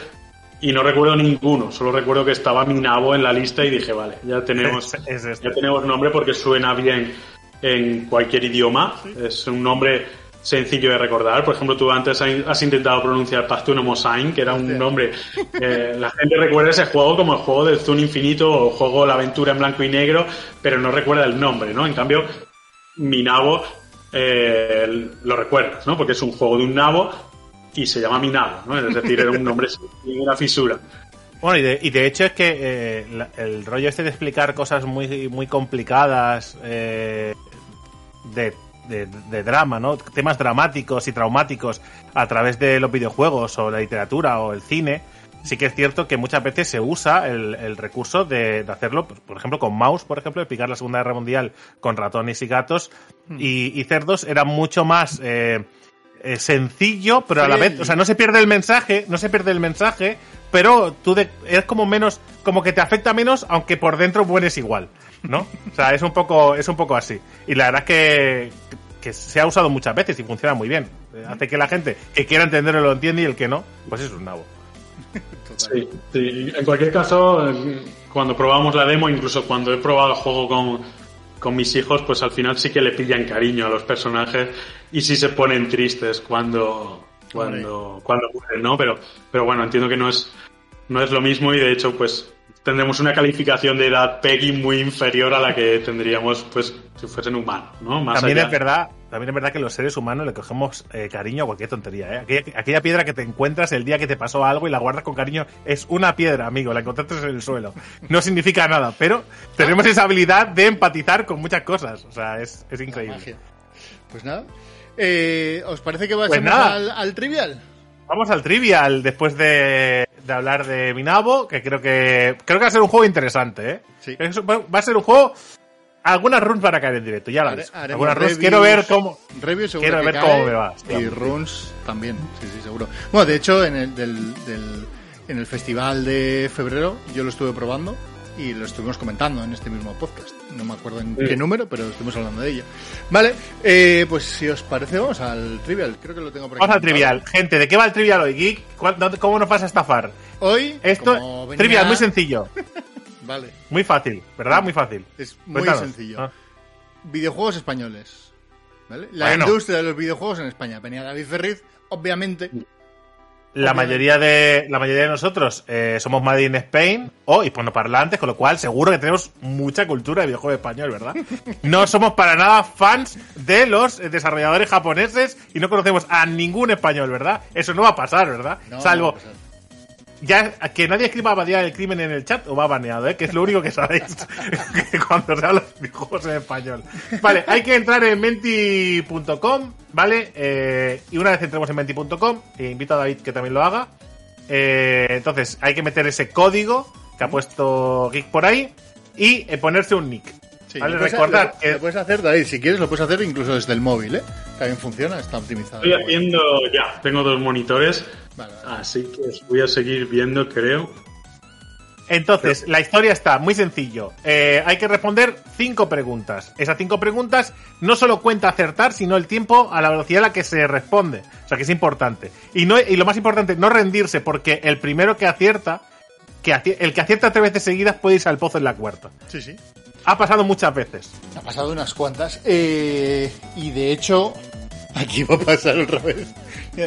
[SPEAKER 3] y no recuerdo ninguno, solo recuerdo que estaba mi nabo en la lista y dije, vale, ya tenemos, este. ya tenemos nombre porque suena bien en cualquier idioma, es un nombre sencillo de recordar. Por ejemplo, tú antes has intentado pronunciar Pastuno Sign, que era un nombre. Eh, la gente recuerda ese juego como el juego del Zoom Infinito o juego La Aventura en blanco y negro, pero no recuerda el nombre, ¿no? En cambio, mi nabo eh, lo recuerdas, ¿no? Porque es un juego de un nabo y se llama Minado, ¿no? Es decir, era un nombre sin una fisura.
[SPEAKER 1] Bueno, y de, y de hecho es que eh, el rollo este de explicar cosas muy, muy complicadas eh, de, de, drama, ¿no? Temas dramáticos y traumáticos a través de los videojuegos o la literatura o el cine, sí que es cierto que muchas veces se usa el, recurso de, hacerlo, pues, por ejemplo, con Mouse, por ejemplo, explicar la Segunda Guerra Mundial con ratones y gatos hmm. y, cerdos era mucho más... Eh, eh, sencillo, pero a la vez, o sea, no se pierde el mensaje, no se pierde el mensaje, pero tú de, es como menos, como que te afecta menos, aunque por dentro mueres igual, ¿no? O sea, es un poco, es un poco así. Y la verdad es que, que se ha usado muchas veces y funciona muy bien. Hace que la gente que quiera entenderlo lo entiende y el que no, pues es un nabo.
[SPEAKER 3] Sí, sí, en cualquier caso, cuando probamos la demo, incluso cuando he probado el juego con, con mis hijos, pues al final sí que le pillan cariño a los personajes y sí se ponen tristes cuando cuando cuando mueren, ¿no? Pero pero bueno, entiendo que no es no es lo mismo y de hecho pues tendremos una calificación de edad Peggy muy inferior a la que tendríamos pues si fuesen humanos, ¿no? Más
[SPEAKER 1] También
[SPEAKER 3] allá.
[SPEAKER 1] es verdad, también es verdad que los seres humanos le cogemos eh, cariño a cualquier tontería, ¿eh? Aquella, aquella piedra que te encuentras el día que te pasó algo y la guardas con cariño es una piedra, amigo, la encontraste en el suelo. No significa nada, pero tenemos esa habilidad de empatizar con muchas cosas. O sea, es, es increíble.
[SPEAKER 2] Pues nada. Eh, ¿Os parece que
[SPEAKER 1] Pues
[SPEAKER 2] pasemos
[SPEAKER 1] nada.
[SPEAKER 2] al, al trivial?
[SPEAKER 1] Vamos al trivial después de, de hablar de Minabo, que creo que creo que va a ser un juego interesante, ¿eh?
[SPEAKER 2] Sí.
[SPEAKER 1] Va a ser un juego. Algunas runs van a caer en directo, ya
[SPEAKER 2] Hare- haremos
[SPEAKER 1] Algunas runs.
[SPEAKER 2] reviews-
[SPEAKER 1] Quiero ver cómo.
[SPEAKER 2] Reviews seguro
[SPEAKER 1] quiero
[SPEAKER 2] que
[SPEAKER 1] ver
[SPEAKER 2] cae,
[SPEAKER 1] cómo me va.
[SPEAKER 2] Y runs también, sí, sí, seguro. Bueno, de hecho, en el, del, del- en el festival de febrero yo lo estuve probando y lo estuvimos comentando en este mismo podcast. No me acuerdo en
[SPEAKER 3] Sí.
[SPEAKER 2] qué número, pero estuvimos hablando de ello. Vale, eh, pues si os parece, vamos al trivial. Creo que lo tengo por aquí.
[SPEAKER 1] Vamos al trivial. Gente, ¿de qué va el trivial hoy, Geek? ¿Cuál- dónde- ¿Cómo nos vas a estafar?
[SPEAKER 2] Hoy,
[SPEAKER 1] Esto,
[SPEAKER 2] como venía-
[SPEAKER 1] trivial, muy sencillo.
[SPEAKER 2] Vale,
[SPEAKER 1] Muy fácil, ¿verdad? Muy fácil.
[SPEAKER 2] es muy
[SPEAKER 1] Cuéntanos.
[SPEAKER 2] sencillo.
[SPEAKER 1] Ah.
[SPEAKER 2] Videojuegos españoles. ¿Vale? La
[SPEAKER 1] Bueno.
[SPEAKER 2] industria de los videojuegos en España. Venía David Ferriz, obviamente.
[SPEAKER 1] La
[SPEAKER 2] Obviamente.
[SPEAKER 1] mayoría de la mayoría de nosotros eh, somos Made in Spain o hispanoparlantes, con lo cual seguro que tenemos mucha cultura de videojuego español, ¿verdad? No somos para nada fans de los desarrolladores japoneses y no conocemos a ningún español, ¿verdad? Eso no va a pasar, ¿verdad?
[SPEAKER 2] No,
[SPEAKER 1] Salvo
[SPEAKER 2] no va a pasar.
[SPEAKER 1] Ya que nadie escriba Abadía del crimen en el chat o va baneado, ¿eh? que es lo único que sabéis que cuando se habla de videojuegos en español. Vale, hay que entrar en menti.com, ¿vale? Eh, y una vez entremos en menti.com, e invito a David que también lo haga. eh, entonces, hay que meter ese código que ha puesto Geek por ahí y eh, ponerse un nick.
[SPEAKER 2] Sí,
[SPEAKER 1] ¿Vale?
[SPEAKER 2] lo-
[SPEAKER 1] que
[SPEAKER 2] lo puedes hacer, David, si quieres lo puedes hacer incluso desde el móvil, ¿eh? También funciona, está optimizado.
[SPEAKER 3] Estoy haciendo ya, tengo dos monitores,
[SPEAKER 2] Vale, vale.
[SPEAKER 3] así que os voy a seguir viendo, creo.
[SPEAKER 1] Entonces, la historia está muy sencillo. Eh, hay que responder cinco preguntas. Esas cinco preguntas no solo cuenta acertar, sino el tiempo a la velocidad a la que se responde. O sea que es importante. Y, no, y lo más importante, no rendirse, porque el primero que acierta, que el que acierta tres veces seguidas puede irse al pozo en la cuarta.
[SPEAKER 2] Sí, sí.
[SPEAKER 1] Ha pasado muchas veces.
[SPEAKER 2] Ha pasado unas cuantas. Eh, y de hecho, aquí va a pasar otra vez.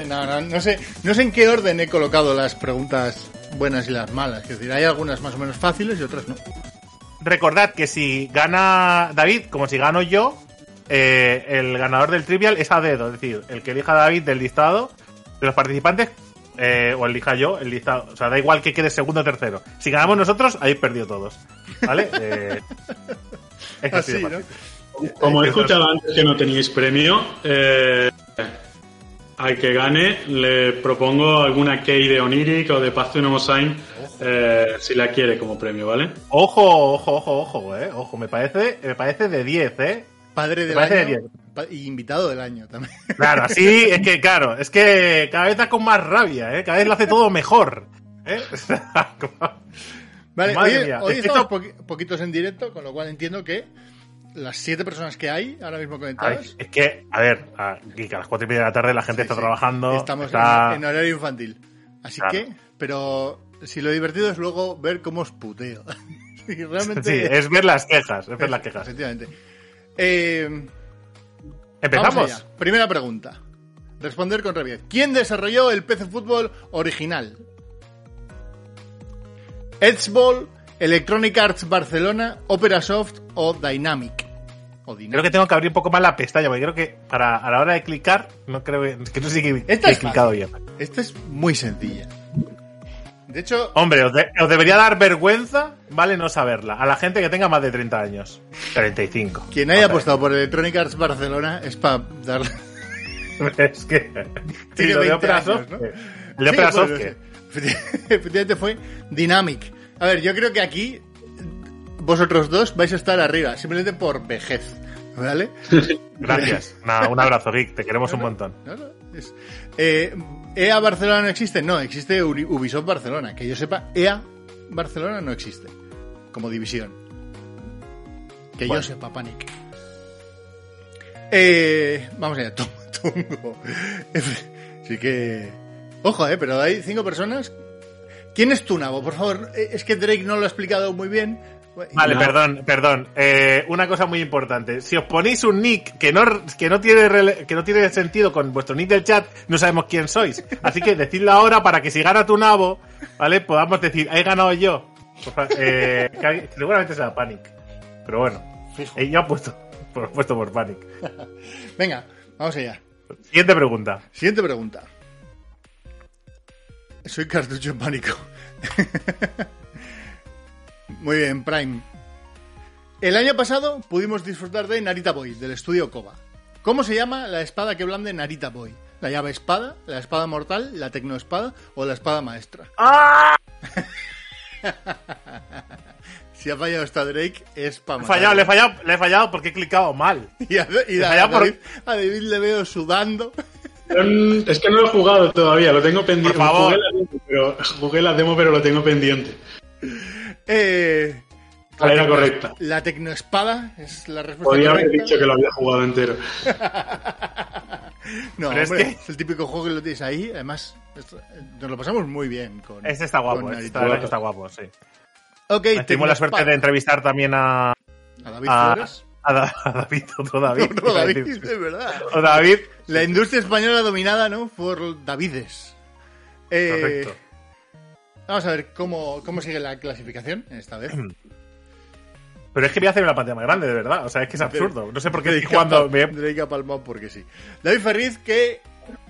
[SPEAKER 2] No, no, no sé, no sé en qué orden he colocado las preguntas buenas y las malas. Es decir, hay algunas más o menos fáciles y otras no.
[SPEAKER 1] Recordad que si gana David, como si gano yo, eh, el ganador del trivial es a dedo. Es decir, el que elija David del listado de los participantes, eh, o elija yo el listado. O sea, da igual que quede segundo o tercero. Si ganamos nosotros, habéis perdido todos. ¿Vale? Eh, es así de
[SPEAKER 2] Así, ¿no?
[SPEAKER 1] fácil.
[SPEAKER 3] Como he escuchado antes que no teníais premio, eh, al que gane le propongo alguna key de Oniric o de Paz de Nomosain, eh, si la quiere como premio, ¿vale?
[SPEAKER 1] Ojo, ojo, ojo, ojo, eh. Ojo, me parece, me parece de 10, eh.
[SPEAKER 2] Padre del año
[SPEAKER 1] bien.
[SPEAKER 2] pa- y invitado del año también.
[SPEAKER 1] Claro, así es que, claro, es que cada vez da con más rabia, ¿eh? Cada vez lo hace todo mejor. ¿eh?
[SPEAKER 2] Vale,
[SPEAKER 1] Madre
[SPEAKER 2] hoy,
[SPEAKER 1] mía,
[SPEAKER 2] estamos
[SPEAKER 1] esto-
[SPEAKER 2] poquitos en directo, con lo cual entiendo que las siete personas que hay ahora mismo
[SPEAKER 1] Ay,
[SPEAKER 2] conectadas
[SPEAKER 1] es que, a ver, a, que a las cuatro y media de la tarde la gente
[SPEAKER 2] Sí,
[SPEAKER 1] está
[SPEAKER 2] sí.
[SPEAKER 1] trabajando.
[SPEAKER 2] Estamos
[SPEAKER 1] está-
[SPEAKER 2] en, en horario infantil. Así
[SPEAKER 1] Claro.
[SPEAKER 2] que, pero si lo divertido es luego ver cómo os puteo. Sí, realmente.
[SPEAKER 1] Sí, es ver las quejas, es ver las quejas.
[SPEAKER 2] Efectivamente. Eh,
[SPEAKER 1] ¿Empezamos?
[SPEAKER 2] Primera pregunta. Responder con rapidez. ¿Quién desarrolló el PC Fútbol original? Edgeball, Electronic Arts Barcelona, Opera Soft o Dynamic. O Dynamic.
[SPEAKER 1] Creo que tengo que abrir un poco más la pestaña, porque creo que para a la hora de clicar, no creo que, que no sé si he,
[SPEAKER 2] Esta
[SPEAKER 1] he
[SPEAKER 2] es
[SPEAKER 1] clicado
[SPEAKER 2] fácil.
[SPEAKER 1] bien.
[SPEAKER 2] Esta es muy sencilla. De hecho,
[SPEAKER 1] Hombre, os, de- os debería dar vergüenza, ¿vale? No saberla. A la gente que tenga más de 30 años. 35.
[SPEAKER 2] quien haya apostado por Electronic Arts Barcelona es para darle.
[SPEAKER 1] Es que.
[SPEAKER 2] Tiene
[SPEAKER 1] de
[SPEAKER 2] 20
[SPEAKER 1] Opera
[SPEAKER 2] años, ¿no?
[SPEAKER 1] ¿qué? El de
[SPEAKER 2] Sí,
[SPEAKER 1] Opera Soft,
[SPEAKER 2] sí. Efectivamente fue Dynamic. A ver, yo creo que aquí vosotros dos vais a estar arriba, simplemente por vejez. ¿Vale?
[SPEAKER 1] Gracias. Nada, un abrazo, Rick. Te queremos un montón.
[SPEAKER 2] No, es- eh, ¿EA Barcelona no existe? No, existe Ubisoft Barcelona. Que yo sepa, EA Barcelona no existe como división. Que
[SPEAKER 1] Bueno.
[SPEAKER 2] yo sepa, Panic. Eh, vamos allá, Tungo. Sí que... Ojo, eh, pero hay cinco personas. ¿Quién es Tunabo? Por favor, Eh, es que Drake no lo ha explicado muy bien.
[SPEAKER 1] Vale,
[SPEAKER 3] No.
[SPEAKER 1] perdón, perdón. Eh, una cosa muy importante. Si os ponéis un nick que no, que no tiene que no tiene sentido con vuestro nick del chat, no sabemos quién sois. Así que decidlo ahora para que si gana tu nabo, ¿vale? Podamos decir, he ganado yo. Eh, que seguramente sea Panic. Pero bueno, eh, yo apuesto por, apuesto por Panic.
[SPEAKER 2] Venga, vamos allá.
[SPEAKER 1] Siguiente pregunta.
[SPEAKER 2] Siguiente pregunta. Soy cartucho en pánico. Muy bien, Prime. El año pasado pudimos disfrutar de Narita Boy, del estudio Koba. ¿Cómo se llama la espada que blande Narita Boy? ¿La llave espada, la espada mortal, la tecnoespada o la espada maestra? si ha fallado esta Drake es para
[SPEAKER 1] he fallado, le he fallado, le he fallado porque he clicado mal.
[SPEAKER 2] Y a, y a-
[SPEAKER 1] fallado
[SPEAKER 2] a
[SPEAKER 1] por-
[SPEAKER 2] David, a David le veo sudando.
[SPEAKER 3] Es que no lo he jugado todavía, lo tengo pendiente.
[SPEAKER 1] Por favor.
[SPEAKER 3] Jugué la demo, pero, jugué la demo, pero lo tengo pendiente.
[SPEAKER 2] Eh,
[SPEAKER 3] La era correcta.
[SPEAKER 2] La tecnoespada es la respuesta
[SPEAKER 3] Podría haber dicho que lo había jugado entero.
[SPEAKER 2] No,
[SPEAKER 1] Pero es
[SPEAKER 2] hombre,
[SPEAKER 1] que-
[SPEAKER 2] es el típico juego que lo tienes ahí. Además, esto- nos lo pasamos muy bien con.
[SPEAKER 1] Este está guapo,
[SPEAKER 2] con
[SPEAKER 1] este está, este está guapo, sí.
[SPEAKER 2] Ok,
[SPEAKER 1] Tuvimos la suerte de entrevistar también a,
[SPEAKER 2] A David
[SPEAKER 1] a,
[SPEAKER 2] Flores.
[SPEAKER 1] A Da- a David, otro David.
[SPEAKER 2] Otro David, es verdad.
[SPEAKER 1] O David,
[SPEAKER 2] La industria española dominada, ¿no? Por Davides. Eh,
[SPEAKER 1] correcto.
[SPEAKER 2] Vamos a ver cómo, cómo sigue la clasificación esta vez.
[SPEAKER 1] Pero es que voy a hacer una pantalla más grande, de verdad. O sea, es que es absurdo. No sé por qué
[SPEAKER 2] Drake pal-
[SPEAKER 1] me-
[SPEAKER 2] Drake palmado porque sí. David Ferriz que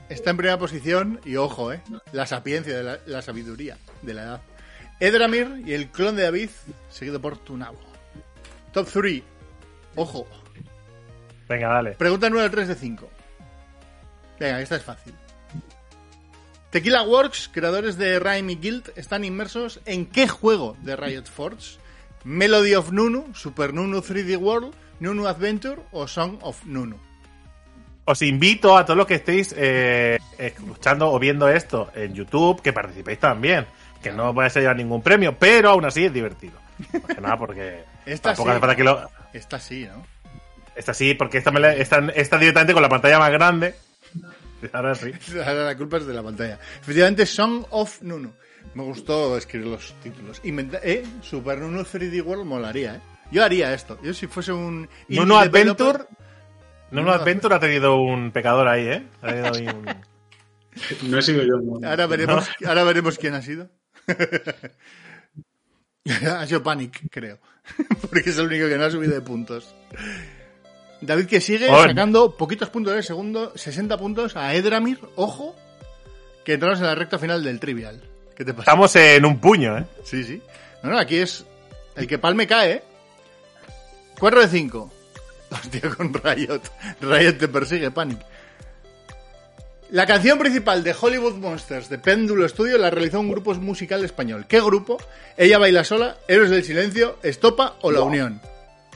[SPEAKER 2] está en primera posición y ojo, eh, la sapiencia, de la, la sabiduría de la edad. Edramir y el clon de David, seguido por Tunabo. Top 3. Ojo.
[SPEAKER 1] Venga, dale.
[SPEAKER 2] Pregunta 9 al 3 de 5. Venga, esta es fácil. Tequila Works, creadores de Rhyme y Guild, están inmersos en qué juego de Riot Forge? Melody of Nunu, Super Nunu 3D World, Nunu Adventure o Song of Nunu.
[SPEAKER 1] Os invito a todos los que estéis eh, escuchando o viendo esto en YouTube que participéis también. Que no vais a llevar ningún premio, pero aún así es divertido. Más que nada porque
[SPEAKER 2] Esta
[SPEAKER 1] tampoco
[SPEAKER 2] sí.
[SPEAKER 1] hace falta que lo.
[SPEAKER 2] Esta sí, ¿no?
[SPEAKER 1] Esta sí, porque esta, me la- esta, esta directamente con la pantalla más grande. Ahora sí.
[SPEAKER 2] Ahora la culpa es de la pantalla. Efectivamente, Song of Nunu. Me gustó escribir los títulos. Inventa- eh, Super Nunu 3D World molaría, ¿eh? Yo haría esto. Yo si fuese un... developer-
[SPEAKER 1] Adventure. Nuno Adventure ha tenido un pecador ahí, ¿eh? Ha tenido ahí un.
[SPEAKER 3] No he sido yo. no.
[SPEAKER 2] Ahora veremos, ahora veremos quién ha sido. ha sido Panic, creo. Porque es el único que no ha subido de puntos. David que sigue sacando poquitos puntos de segundo, 60 puntos a Edramir, ojo, que entramos en la recta final del trivial. ¿Qué te pasa?
[SPEAKER 1] Estamos en un puño, ¿eh?
[SPEAKER 2] Sí, sí. No, no, aquí es el que palme cae, ¿eh? 4 de 5. Hostia, con Riot. Riot te persigue, Panic. La canción principal de Hollywood Monsters de Péndulo Studio la realizó un grupo musical español. ¿Qué grupo? Ella baila sola, Héroes del Silencio, Estopa o La Unión.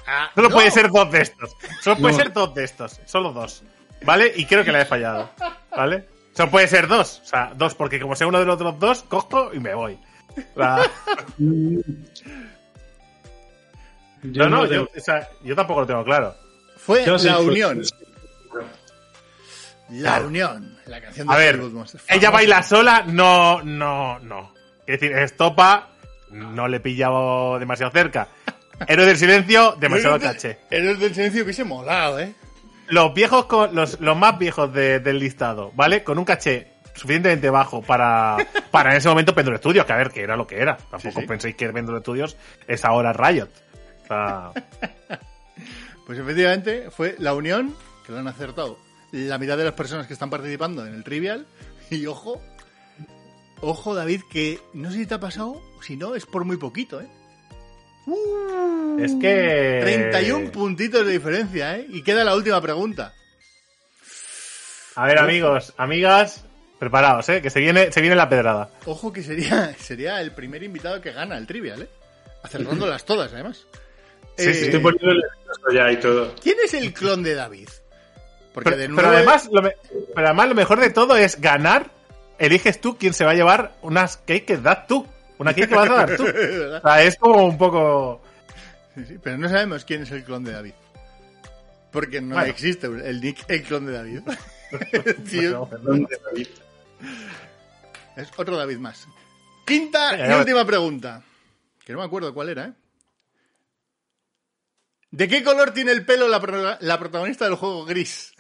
[SPEAKER 2] Ah,
[SPEAKER 1] Solo
[SPEAKER 2] no.
[SPEAKER 1] puede ser dos de estos. Solo puede ser dos de estos. Solo dos. ¿Vale? Y creo que la he fallado. ¿Vale? Solo puede ser dos. O sea, dos, porque como sea uno de los otros dos, cojo y me voy.
[SPEAKER 3] Yo
[SPEAKER 1] no, no, yo, o sea, yo tampoco lo tengo claro.
[SPEAKER 2] Fue
[SPEAKER 3] yo sí,
[SPEAKER 2] La
[SPEAKER 3] fue-
[SPEAKER 2] Unión. La
[SPEAKER 1] Claro.
[SPEAKER 2] Unión. La canción de
[SPEAKER 1] A ver, ella baila sola, no, no, no. Es decir, estopa, no le he pillado demasiado cerca. Héroe del silencio, demasiado
[SPEAKER 2] Héroes de-
[SPEAKER 1] caché.
[SPEAKER 2] Héroes del Silencio hubiese molado, ¿eh?
[SPEAKER 1] Los viejos, con, los, los más viejos de- del listado, ¿vale? Con un caché suficientemente bajo para, para en ese momento Péndulo Studios, que a ver, que era lo que era. Tampoco
[SPEAKER 2] Sí, sí.
[SPEAKER 1] penséis que Péndulo Studios es ahora Riot. O sea,
[SPEAKER 2] Pues efectivamente fue la unión, que lo han acertado la mitad de las personas que están participando en el trivial. Y ojo, ojo David, que no sé si te ha pasado, si no, es por muy poquito, ¿eh? Uh,
[SPEAKER 1] es que...
[SPEAKER 2] 31 puntitos de diferencia, ¿eh? Y queda la última pregunta.
[SPEAKER 1] A ver, amigos, amigas, preparaos, ¿eh? Que se viene, se viene la pedrada.
[SPEAKER 2] Ojo que sería, sería el primer invitado que gana el trivial, ¿eh? Acertándolas todas, además.
[SPEAKER 1] Sí, sí,
[SPEAKER 2] Eh,
[SPEAKER 3] Estoy poniendo el ya y todo.
[SPEAKER 2] ¿Quién es el clon de David? Porque
[SPEAKER 1] Pero,
[SPEAKER 2] de
[SPEAKER 1] pero
[SPEAKER 2] nuevo
[SPEAKER 1] además, lo me- pero además lo mejor de todo es ganar. Eliges tú quién se va a llevar unas cake que das tú. Una cake que vas a dar tú. O sea, es como un poco...
[SPEAKER 2] Sí, sí, pero no sabemos quién es el clon de David. Porque no
[SPEAKER 1] Bueno.
[SPEAKER 2] existe el nick, el clon de David. Es otro David más. Quinta y última pregunta. Que no me acuerdo cuál era, ¿eh? ¿De qué color tiene el pelo la, pro- la protagonista del juego gris?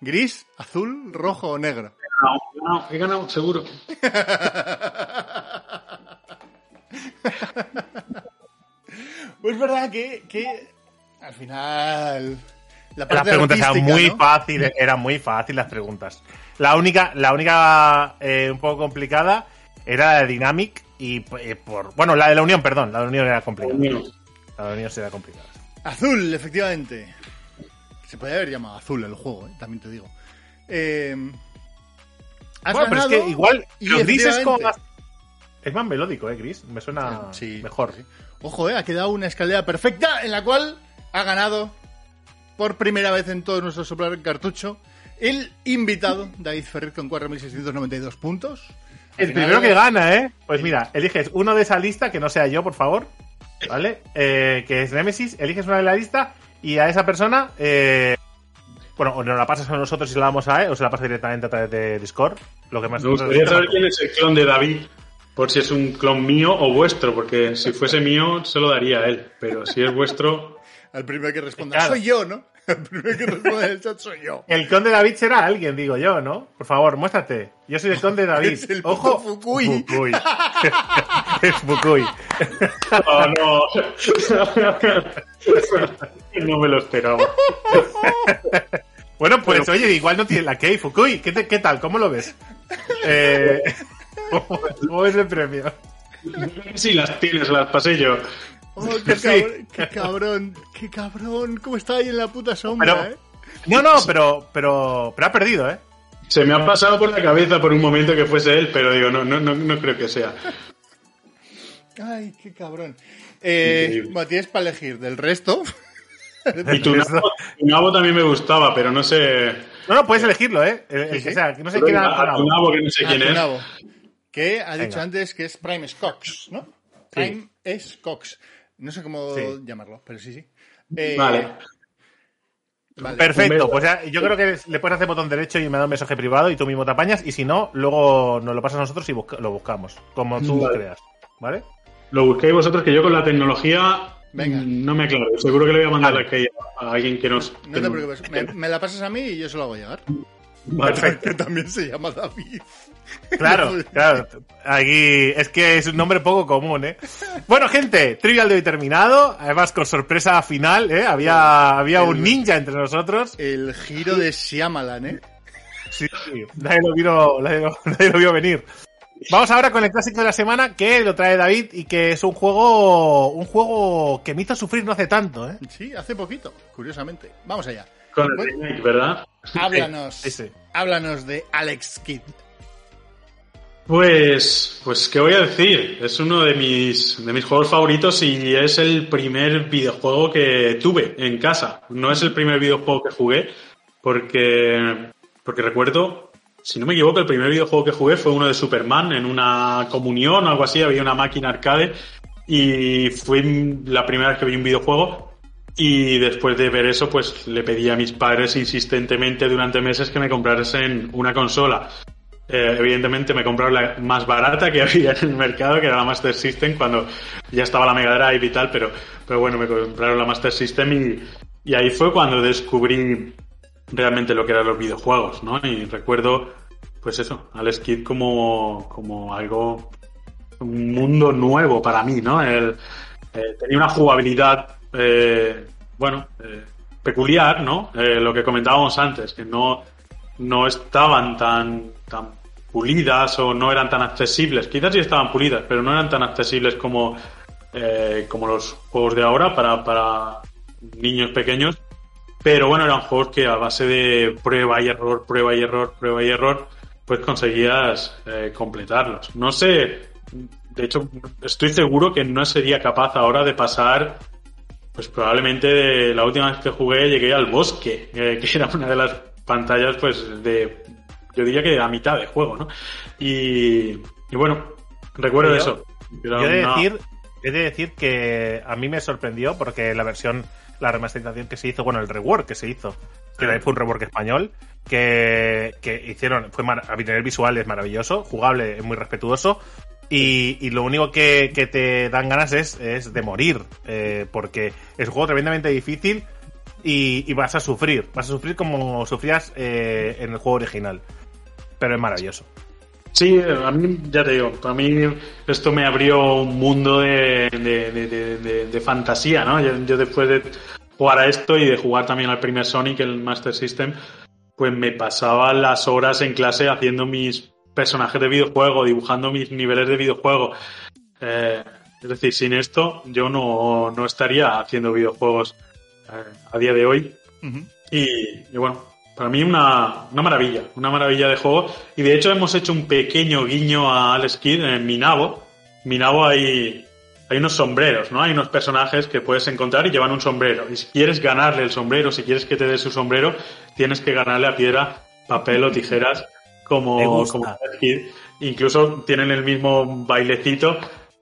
[SPEAKER 2] ¿Gris, azul, rojo o negro?
[SPEAKER 3] No, no, he ganado, seguro.
[SPEAKER 2] pues es verdad que, que al final la
[SPEAKER 1] Las preguntas eran muy
[SPEAKER 2] ¿no?
[SPEAKER 1] fáciles, eran muy fáciles las preguntas. La única, la única eh, un poco complicada era la de Dynamic y eh, por. Bueno, la de la Unión, perdón, la de la Unión era complicada. La de la Unión era complicada.
[SPEAKER 2] Azul, efectivamente. Se podría haber llamado azul el juego, ¿eh? también te digo. Eh, has
[SPEAKER 1] Bueno, pero es que igual.
[SPEAKER 2] y
[SPEAKER 1] pero Gris es más. Melódico, ¿eh, Gris? Me suena
[SPEAKER 2] Sí,
[SPEAKER 1] mejor.
[SPEAKER 2] sí. Ojo, eh, ha quedado una escalera perfecta en la cual ha ganado por primera vez en todo nuestro soplar cartucho el invitado David Ferrer con 4.692 puntos.
[SPEAKER 1] El
[SPEAKER 2] final,
[SPEAKER 1] primero que gana, ¿eh? Pues mira, eliges uno de esa lista, que no sea yo, por favor. ¿Vale? Eh, que es Nemesis, eliges una de la lista y a esa persona. Eh, bueno, o nos la pasas a nosotros y se la damos a él, o se la pasas directamente a través de Discord. Lo que más
[SPEAKER 3] Me gustaría saber quién es el clon de David, por si es un clon mío o vuestro, porque si fuese mío se lo daría a él, pero si es vuestro,
[SPEAKER 2] Al primero que responda,
[SPEAKER 1] Claro.
[SPEAKER 2] soy yo, ¿no? El primero que responda en el chat soy yo.
[SPEAKER 1] El conde David será alguien, digo yo, ¿no? Por favor, muéstrate. Yo soy el conde David.
[SPEAKER 2] Es el
[SPEAKER 1] Ojo.
[SPEAKER 2] Fukui.
[SPEAKER 1] Fukui. es Fukui.
[SPEAKER 3] Oh, no. no me lo esperaba.
[SPEAKER 1] Bueno, pues oye, igual no tiene la key, Fukui. ¿Qué, te- qué tal? ¿Cómo lo ves? Eh, ¿cómo, cómo ves el premio?
[SPEAKER 3] Sí, las tienes, las pasé yo.
[SPEAKER 2] Oh, qué,
[SPEAKER 1] Sí.
[SPEAKER 2] cabrón, qué cabrón, qué cabrón. ¿Cómo está ahí en la puta sombra,
[SPEAKER 1] Pero-
[SPEAKER 2] eh?
[SPEAKER 1] No, no, pero, pero, pero ha perdido, ¿eh?
[SPEAKER 3] Se me ha pasado por la cabeza por un momento que fuese él, pero digo, no, no, no, no creo que sea.
[SPEAKER 2] Ay, qué cabrón. Eh, bueno, tienes para elegir del resto.
[SPEAKER 3] Y tu nabo, tu nabo también me gustaba, pero no sé.
[SPEAKER 1] No, no, puedes elegirlo, ¿eh? El- el
[SPEAKER 2] Sí,
[SPEAKER 1] que
[SPEAKER 2] sí.
[SPEAKER 1] sea, que no sé quién era
[SPEAKER 3] A tu
[SPEAKER 1] Nabo.
[SPEAKER 3] que no sé quién es.
[SPEAKER 2] nabo. Que ha dicho
[SPEAKER 1] Venga.
[SPEAKER 2] antes que es Prime Cox, ¿no? Prime es Cox. No sé cómo
[SPEAKER 1] Sí.
[SPEAKER 2] llamarlo, pero sí, sí. Eh,
[SPEAKER 3] Vale.
[SPEAKER 2] vale.
[SPEAKER 1] Perfecto, pues ya- yo creo que le puedes hacer botón derecho y me da un mensaje privado y tú mismo te apañas y si no, luego nos lo pasas a nosotros y busca- lo buscamos, como tú
[SPEAKER 3] Vale.
[SPEAKER 1] creas, ¿vale?
[SPEAKER 3] Lo busquéis vosotros, que yo con la tecnología
[SPEAKER 2] Venga.
[SPEAKER 3] no me aclaro. Seguro que le voy a mandar
[SPEAKER 1] Vale.
[SPEAKER 3] aquí a alguien que nos.
[SPEAKER 2] No te preocupes, me, me la pasas a mí y yo se lo hago llegar.
[SPEAKER 1] Perfecto.
[SPEAKER 2] Que también se llama David.
[SPEAKER 1] Claro, claro. Aquí es que es un nombre poco común, ¿eh? Bueno, gente, Trivial de hoy terminado. Además, con sorpresa final, ¿eh? Había, había un ninja entre nosotros.
[SPEAKER 2] El giro de Shyamalan, ¿eh?
[SPEAKER 1] Sí, sí, nadie lo, vino, nadie, lo, nadie lo vio venir. Vamos ahora con el clásico de la semana que lo trae David y que es un juego, un juego que me hizo sufrir no hace tanto, ¿eh?
[SPEAKER 2] Sí, hace poquito, curiosamente. Vamos allá.
[SPEAKER 3] Con el remake, ¿verdad?
[SPEAKER 2] Háblanos.
[SPEAKER 1] Sí, sí.
[SPEAKER 2] Háblanos de Alex Kidd.
[SPEAKER 3] Pues, pues, ¿qué voy a decir? Es uno de mis, de mis juegos favoritos y es el primer videojuego que tuve en casa. No es el primer videojuego que jugué, porque, porque recuerdo, si no me equivoco, el primer videojuego que jugué fue uno de Superman en una comunión o algo así, había una máquina arcade y fue la primera vez que vi un videojuego y después de ver eso, pues le pedí a mis padres insistentemente durante meses que me comprasen una consola. Eh, evidentemente me compraron la más barata que había en el mercado, que era la Master System, cuando ya estaba la Mega Drive y tal, pero, pero bueno, me compraron la Master System y, ahí fue cuando descubrí realmente lo que eran los videojuegos, ¿no? Y recuerdo, pues eso, Alex Kidd como, como algo, un mundo nuevo para mí, ¿no? Eh, tenía una jugabilidad, eh, bueno, peculiar, ¿no? Lo que comentábamos antes, que no, no estaban tan, tan pulidas o no eran tan accesibles. Quizás sí estaban pulidas, pero no eran tan accesibles como, eh, como los juegos de ahora para, para niños pequeños. Pero bueno, eran juegos que a base de prueba y error, prueba y error, prueba y error, pues conseguías eh, completarlos. No sé, de hecho, estoy seguro que no sería capaz ahora de pasar, pues probablemente la última vez que jugué llegué al bosque, eh, que era una de las pantallas, pues de, yo diría que a mitad de juego, ¿no? Y, y bueno, recuerdo
[SPEAKER 1] Yo-
[SPEAKER 3] eso.
[SPEAKER 1] Yo he de decir, he de decir que a mí me sorprendió porque la versión, la remasterización que se hizo, bueno, el rework que se hizo, que también fue un rework español, que, que hicieron, fue a nivel visual es maravilloso, jugable es muy respetuoso. Y, y lo único que, que te dan ganas es, es de morir, eh, porque es un juego tremendamente difícil y, y vas a sufrir, vas a sufrir como sufrías eh, en el juego original. Pero es maravilloso.
[SPEAKER 3] Sí, a mí, ya te digo, a mí esto me abrió un mundo de, de, de, de fantasía, ¿no? Yo, yo, después de jugar a esto y de jugar también al primer Sonic, el Master System, pues me pasaba las horas en clase haciendo mis personajes de videojuego, dibujando mis niveles de videojuego. Eh, es decir, sin esto yo no, no estaría haciendo videojuegos eh, a día de hoy. y, y, bueno, para mí una, una, maravilla, una maravilla de juego. Y de hecho hemos hecho un pequeño guiño a Alex Kidd en Minabo. Minabo hay, hay unos sombreros, ¿no? Hay unos personajes que puedes encontrar y llevan un sombrero. Y si quieres ganarle el sombrero, si quieres que te dé su sombrero, tienes que ganarle a piedra, papel o tijeras como, como Alex Kidd. Incluso tienen el mismo bailecito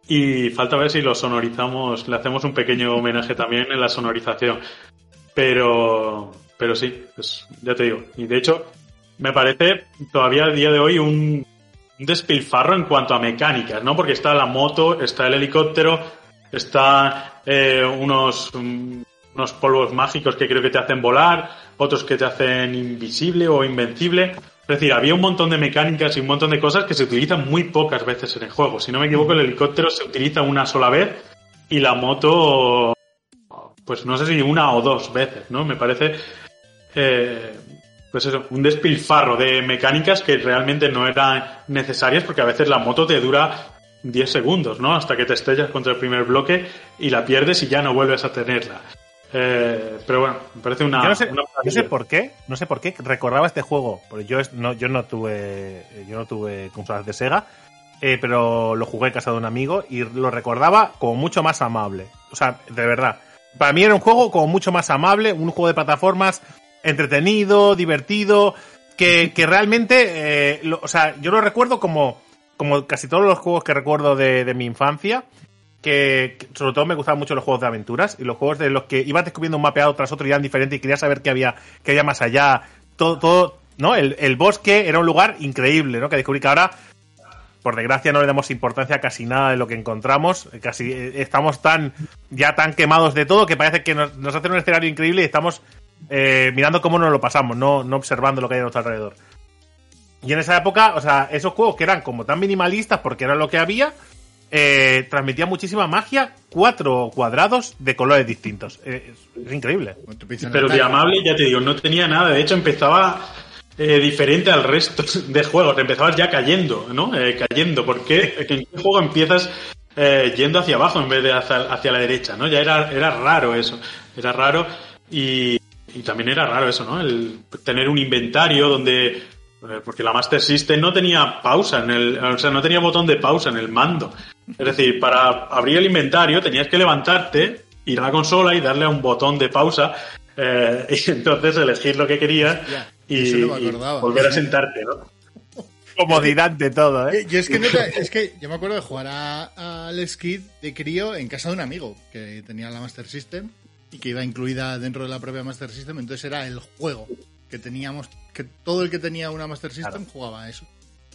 [SPEAKER 3] y falta ver si lo sonorizamos, le hacemos un pequeño homenaje también en la sonorización. Pero, pero sí, pues ya te digo. Y de hecho, me parece todavía a día de hoy un, un despilfarro en cuanto a mecánicas, ¿no? Porque está la moto, está el helicóptero, está eh, unos, unos polvos mágicos que creo que te hacen volar, otros que te hacen invisible o invencible. Es decir, había un montón de mecánicas y un montón de cosas que se utilizan muy pocas veces en el juego. Si no me equivoco, el helicóptero se utiliza una sola vez y la moto, pues no sé si una o dos veces, ¿no? Me parece, eh, pues eso, un despilfarro de mecánicas que realmente no eran necesarias porque a veces la moto te dura 10 segundos, ¿no? Hasta que te estrellas contra el primer bloque y la pierdes y ya no vuelves a tenerla. Eh, pero bueno, me parece una.
[SPEAKER 1] Yo no, sé,
[SPEAKER 3] una
[SPEAKER 1] no sé por qué, no sé por qué recordaba este juego, porque yo no, yo no tuve, yo no tuve consolas de Sega, eh, pero lo jugué en casa de un amigo y lo recordaba como mucho más amable. O sea, de verdad. Para mí era un juego como mucho más amable, un juego de plataformas entretenido, divertido, que, que realmente, eh, lo, o sea, yo lo recuerdo como, como casi todos los juegos que recuerdo de, mi infancia, que, sobre todo me gustaban mucho los juegos de aventuras y los juegos de los que ibas descubriendo un mapeado tras otro y eran diferentes y querías saber qué había, qué había más allá. Todo, todo, ¿no? El, el bosque era un lugar increíble, ¿no? Que descubrí que ahora, por desgracia, no le damos importancia a casi nada de lo que encontramos. Casi estamos tan, ya tan quemados de todo que parece que nos, nos hacen un escenario increíble y estamos eh, mirando cómo nos lo pasamos, no, no observando lo que hay a nuestro alrededor. Y en esa época, o sea, esos juegos que eran como tan minimalistas porque era lo que había, eh, transmitía muchísima magia, cuatro cuadrados de colores distintos. Eh, es, es, increíble.
[SPEAKER 3] Pero de amable, ya te digo, no tenía nada. De hecho, empezaba eh, diferente al resto de juegos. Empezabas ya cayendo, ¿no? Eh, cayendo. Porque en qué juego empiezas eh, yendo hacia abajo en vez de hacia, hacia, la derecha, ¿no? Ya era, era raro eso. Era raro y, y también era raro eso, ¿no? El tener un inventario donde porque la Master System no tenía pausa en el, o sea, no tenía botón de pausa en el mando. Es decir, para abrir el inventario tenías que levantarte, ir a la consola y darle a un botón de pausa eh, y entonces elegir lo que querías y,
[SPEAKER 2] no
[SPEAKER 3] y, volver a sentarte, ¿no?
[SPEAKER 1] Comodidad de todo, ¿eh?
[SPEAKER 2] Yo es que, no te, es que yo me acuerdo de jugar a, al Skid de crío en casa de un amigo que tenía la Master System y que iba incluida dentro de la propia Master System, entonces era el juego que teníamos, que todo el que tenía una Master System claro. jugaba a eso.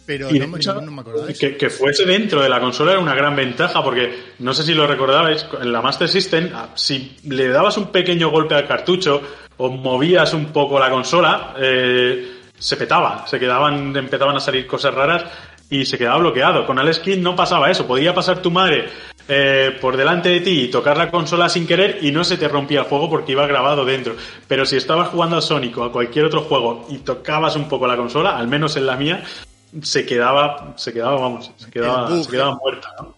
[SPEAKER 2] Pero
[SPEAKER 3] y
[SPEAKER 2] no, hecho, no, me acuerdo de eso.
[SPEAKER 3] Que, que, fuese dentro de la consola era una gran ventaja, porque no sé si lo recordabais, en la Master System, si le dabas un pequeño golpe al cartucho o movías un poco la consola, eh, se petaba, se quedaban, empezaban a salir cosas raras y se quedaba bloqueado. Con Alex Kidd no pasaba eso, podía pasar tu madre eh, por delante de ti y tocar la consola sin querer y no se te rompía el juego porque iba grabado dentro. Pero si estabas jugando a Sonic o a cualquier otro juego y tocabas un poco la consola, al menos en la mía, se quedaba, se quedaba, vamos, se quedaba, se quedaba muerta, ¿no?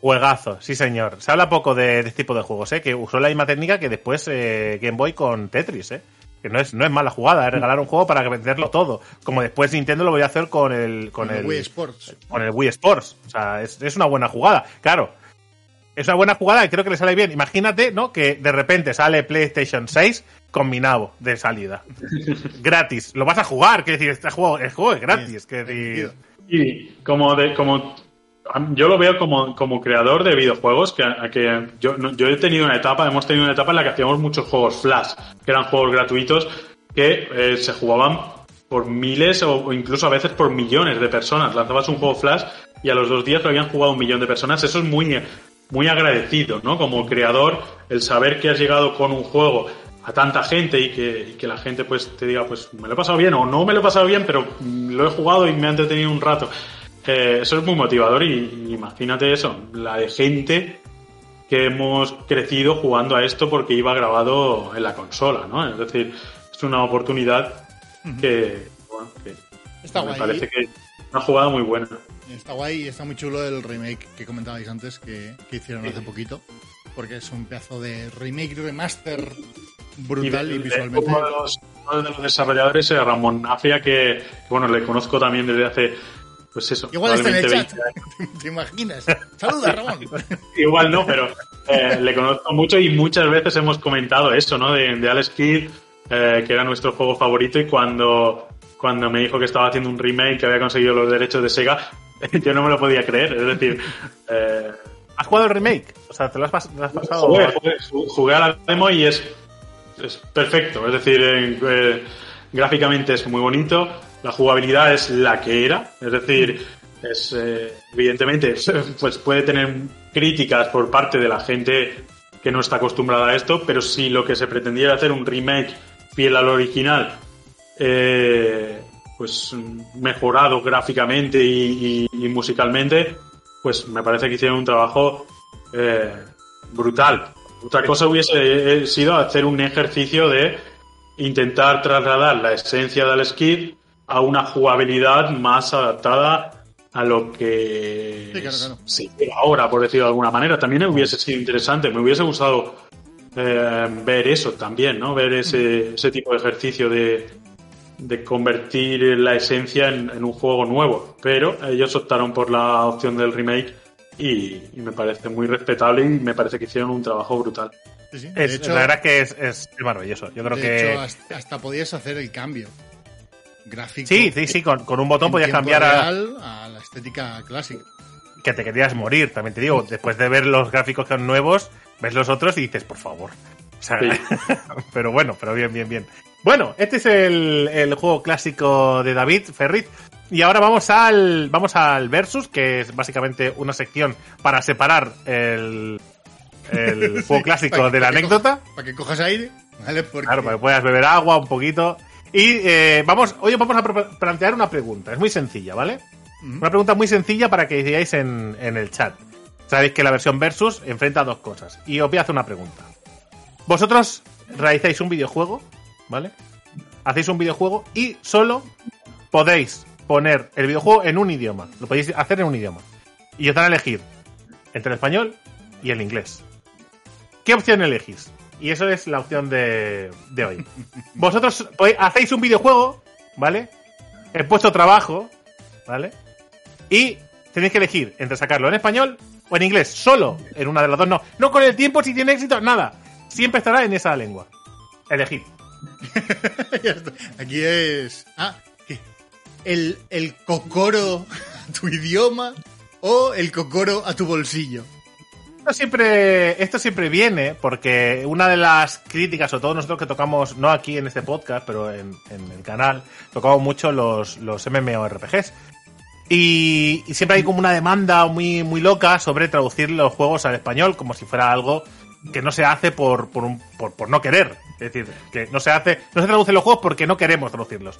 [SPEAKER 1] Juegazo, sí señor. Se habla poco de, de, este tipo de juegos, ¿eh? Que usó la misma técnica que después eh, Game Boy con Tetris, ¿eh? Que no es, no es mala jugada, es regalar un juego para venderlo todo. Como después Nintendo lo voy a hacer con el, con,
[SPEAKER 2] el,
[SPEAKER 1] el
[SPEAKER 2] Wii Sports.
[SPEAKER 1] Con el Wii Sports. O sea, es, es una buena jugada. Claro, es una buena jugada y creo que le sale bien. Imagínate, ¿no? Que de repente sale PlayStation 6 combinado de salida. gratis. Lo vas a jugar, que decir, este juego, el juego es gratis. Que decir...
[SPEAKER 3] Y como de, como yo lo veo como, como creador de videojuegos, que, que yo, yo he tenido una etapa, hemos tenido una etapa en la que hacíamos muchos juegos flash, que eran juegos gratuitos que eh, se jugaban por miles o, incluso a veces por millones de personas. Lanzabas un juego flash y a los dos días lo habían jugado un millón de personas. Eso es muy, muy agradecido, ¿no? Como creador, el saber que has llegado con un juego a tanta gente y que, y que, la gente pues te diga, pues me lo he pasado bien o no me lo he pasado bien, pero lo he jugado y me ha entretenido un rato. Eh, eso es muy motivador y, y, imagínate eso, la de gente que hemos crecido jugando a esto porque iba grabado en la consola, ¿no? Es decir, es una oportunidad que, bueno, que
[SPEAKER 2] Está
[SPEAKER 3] me
[SPEAKER 2] guay.
[SPEAKER 3] parece que es una jugada muy buena.
[SPEAKER 2] Está guay y está muy chulo el remake que comentabais antes que, que hicieron hace poquito. Porque es un pedazo de remake, remaster brutal y, visualmente.
[SPEAKER 3] Uno de, los, uno de los desarrolladores es Ramón Nafia, que, que, bueno, le conozco también desde hace, pues eso,
[SPEAKER 2] Igual está en el chat.
[SPEAKER 3] 20 años.
[SPEAKER 2] ¿Te imaginas? Saluda, Ramón.
[SPEAKER 3] Igual no, pero eh, le conozco mucho y muchas veces hemos comentado eso, ¿no? De, de Alex Kidd, eh, que era nuestro juego favorito y cuando, cuando me dijo que estaba haciendo un remake, que había conseguido los derechos de Sega, yo no me lo podía creer. Es decir, eh,
[SPEAKER 1] ¿Has jugado el remake? O sea, ¿te lo has, pas- lo has pasado?
[SPEAKER 3] jugué, jugué- jugué a la demo y es, es perfecto. Es decir, gráficamente es muy bonito, la jugabilidad es la que era. Es decir, es eh, evidentemente pues puede tener críticas por parte de la gente que no está acostumbrada a esto, pero si lo que se pretendía era hacer un remake fiel al original, eh, pues mejorado gráficamente y musicalmente, pues me parece que hicieron un trabajo eh, brutal. Otra cosa hubiese eh, sido hacer un ejercicio de intentar trasladar la esencia del Skid a una jugabilidad más adaptada a lo que
[SPEAKER 2] Sí, claro, claro.
[SPEAKER 3] se lleva ahora, por decirlo de alguna manera. También hubiese sido interesante, me hubiese gustado eh, ver eso también, ¿no? Ver ese, ese tipo de ejercicio de, de convertir la esencia en, en un juego nuevo. Pero ellos optaron por la opción del remake y, y me parece muy respetable y me parece que hicieron un trabajo brutal.
[SPEAKER 2] Sí, sí.
[SPEAKER 1] Es,
[SPEAKER 2] hecho,
[SPEAKER 1] la verdad es que es, es- es maravilloso. Yo creo
[SPEAKER 2] de
[SPEAKER 1] que.
[SPEAKER 2] hecho, hasta, hasta podías hacer el cambio gráfico.
[SPEAKER 1] sí, sí, sí, con, con un botón podías cambiar a,
[SPEAKER 2] real a la estética clásica.
[SPEAKER 1] que te querías morir, también te digo. Después de ver los gráficos que son nuevos, ves los otros y dices, por favor. O sea,
[SPEAKER 3] Sí.
[SPEAKER 1] pero bueno, pero bien, bien, bien. Bueno, este es el, el juego clásico de David Ferrit. Y ahora vamos al, vamos al Versus, que es básicamente una sección para separar el, el juego clásico de la anécdota.
[SPEAKER 2] Para que cojas aire, ¿vale? Porque
[SPEAKER 1] Claro, para que puedas beber agua un poquito. Y eh, vamos, hoy vamos a plantear una pregunta. Es muy sencilla, ¿vale?
[SPEAKER 2] Ujú.
[SPEAKER 1] Una pregunta muy sencilla para que decidáis en, en el chat. Sabéis que la versión versus enfrenta dos cosas. Y os voy a hacer una pregunta. Vosotros realizáis un videojuego, ¿vale? Hacéis un videojuego y solo podéis poner el videojuego en un idioma. Lo podéis hacer en un idioma. Y os dan a elegir entre el español y el inglés. ¿Qué opción elegís? Y eso es la opción de, de hoy. Vosotros podéis- hacéis un videojuego, ¿vale? He puesto trabajo, ¿vale? Y tenéis que elegir entre sacarlo en español o en inglés. Solo en una de las dos, no. No con el tiempo, si tiene éxito, nada. Siempre estará en esa lengua. Elegid.
[SPEAKER 2] Aquí es. Ah, ¿qué? El, el cocoro a tu idioma o el cocoro a tu bolsillo.
[SPEAKER 1] Esto siempre, viene porque una de las críticas, o todos nosotros que tocamos, no aquí en este podcast, pero en, el canal, tocamos mucho los, los MMORPGs. Y, siempre hay como una demanda muy, muy loca sobre traducir los juegos al español como si fuera algo que no se hace por, por, por, por no querer. Es decir, que no se hace, no se traducen los juegos porque no queremos traducirlos.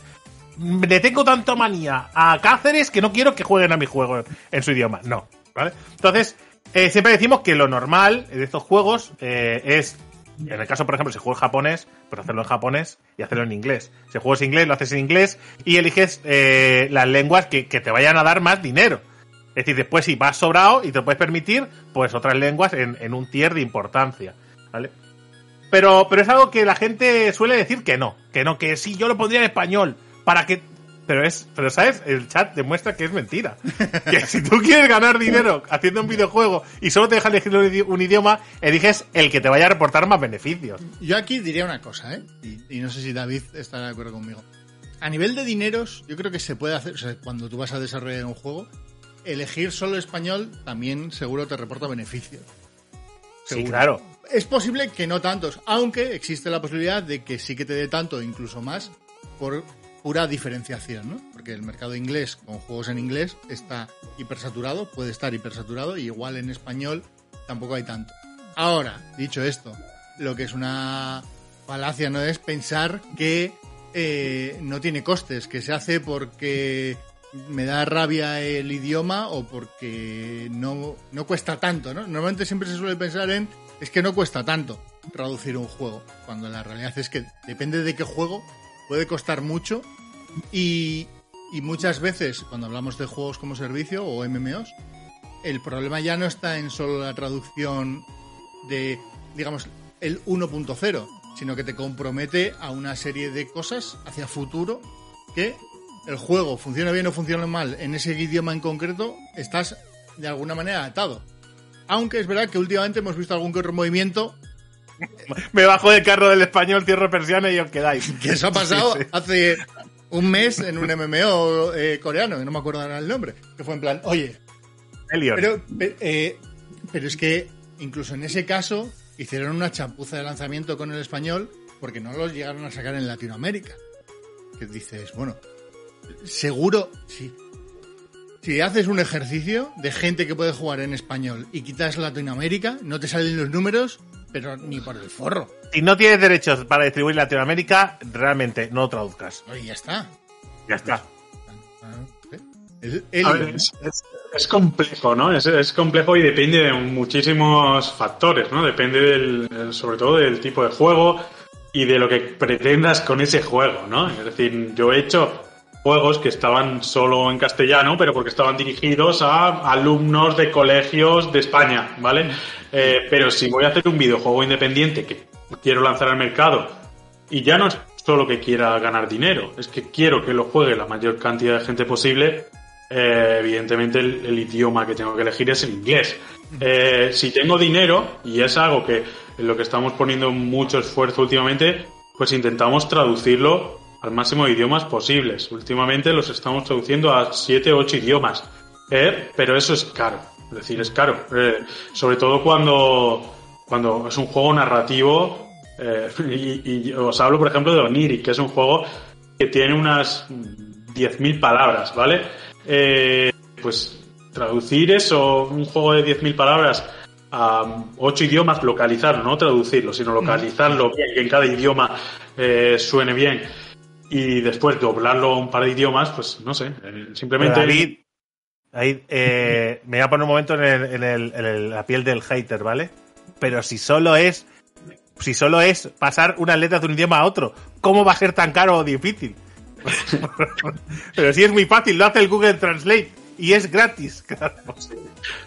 [SPEAKER 1] Le tengo tanto manía a Cáceres que no quiero que jueguen a mi juego en su idioma. No, ¿vale? Entonces, eh, siempre decimos que lo normal de estos juegos eh, es, en el caso, por ejemplo, si juego en japonés, pues hacerlo en japonés y hacerlo en inglés. Si juegas inglés, lo haces en inglés y eliges eh, las lenguas que, que te vayan a dar más dinero. Es decir, después si vas sobrado y te puedes permitir, pues otras lenguas en, en un tier de importancia, ¿vale? Pero, pero es algo que la gente suele decir que no, que no, que sí, yo lo pondría en español, para que... Pero es, pero sabes, el chat demuestra que es mentira. Que si tú quieres ganar dinero haciendo un videojuego y solo te deja elegir un idi- un idioma, eliges el que te vaya a reportar más beneficios.
[SPEAKER 2] Yo aquí diría una cosa, ¿eh? Y, y no sé si David estará de acuerdo conmigo. A nivel de dineros, yo creo que se puede hacer, o sea, cuando tú vas a desarrollar un juego, elegir solo español también seguro te reporta beneficios.
[SPEAKER 1] Sí, claro.
[SPEAKER 2] Es posible que no tantos, aunque existe la posibilidad de que sí que te dé tanto, incluso más, por pura diferenciación, ¿no? Porque el mercado inglés con juegos en inglés está hipersaturado, puede estar hipersaturado, y igual en español tampoco hay tanto. Ahora, dicho esto, lo que es una falacia, ¿no? Es pensar que eh, no tiene costes, que se hace porque me da rabia el idioma o porque no, no cuesta tanto, ¿no? Normalmente siempre se suele pensar en es que no cuesta tanto traducir un juego, cuando la realidad es que depende de qué juego, puede costar mucho y, muchas veces cuando hablamos de juegos como servicio o MMOs, el problema ya no está en solo la traducción de, digamos, el 1.0, sino que te compromete a una serie de cosas hacia futuro que el juego funcione bien o funcione mal en ese idioma en concreto, estás de alguna manera atado. Aunque es verdad que últimamente hemos visto algún que otro movimiento
[SPEAKER 1] Me bajo del carro del español, cierro persiana y os quedáis.
[SPEAKER 2] que eso ha pasado
[SPEAKER 1] Sí, sí.
[SPEAKER 2] hace un mes en un MMO eh, coreano, que no me acuerdo ahora el nombre, que fue en plan, oye,
[SPEAKER 1] Elion.
[SPEAKER 2] pero, pe- eh, pero es que incluso en ese caso hicieron una chapuza de lanzamiento con el español porque no los llegaron a sacar en Latinoamérica. Que dices, bueno, seguro, si, si haces un ejercicio de gente que puede jugar en español y quitas Latinoamérica, no te salen los números, pero ni por el forro.
[SPEAKER 1] Si no tienes derechos para distribuir en Latinoamérica, realmente no lo traduzcas.
[SPEAKER 2] Oye, ya está.
[SPEAKER 1] Ya está.
[SPEAKER 2] Ah, El, el-
[SPEAKER 3] A ver, es, es- es complejo, ¿no? Es, es complejo y depende de muchísimos factores, ¿no? Depende del, eh, sobre todo del tipo de juego y de lo que pretendas con ese juego, ¿no? Es decir, yo he hecho juegos que estaban solo en castellano, pero porque estaban dirigidos a alumnos de colegios de España, ¿vale? Eh, pero si voy a hacer un videojuego independiente que quiero lanzar al mercado y ya no es solo que quiera ganar dinero, es que quiero que lo juegue la mayor cantidad de gente posible. eh, evidentemente el, idioma que tengo que elegir es el inglés. Eh, si tengo dinero, y es algo que en lo que estamos poniendo mucho esfuerzo últimamente, pues intentamos traducirlo al máximo de idiomas posibles. Últimamente los estamos traduciendo a 7 o 8 idiomas. Eh, pero eso es caro. Es decir, es caro. Eh, sobre todo cuando, cuando es un juego narrativo eh, y, y os hablo, por ejemplo, de Oniric, que es un juego que tiene unas 10.000 palabras, ¿vale? Pues traducir eso, un juego de 10.000 palabras a 8 idiomas, localizarlo, no traducirlo, sino localizarlo bien, que en cada idioma eh, suene bien y después doblarlo a un par de idiomas, pues no sé, eh, simplemente...
[SPEAKER 1] David, ahí, eh, me voy a poner un momento en, el- en el- en la piel del hater, ¿vale? Pero si solo es si solo es pasar unas letras de un idioma a otro, ¿cómo va a ser tan caro o difícil? Pero si es muy fácil, lo hace el Google Translate y es gratis. claro.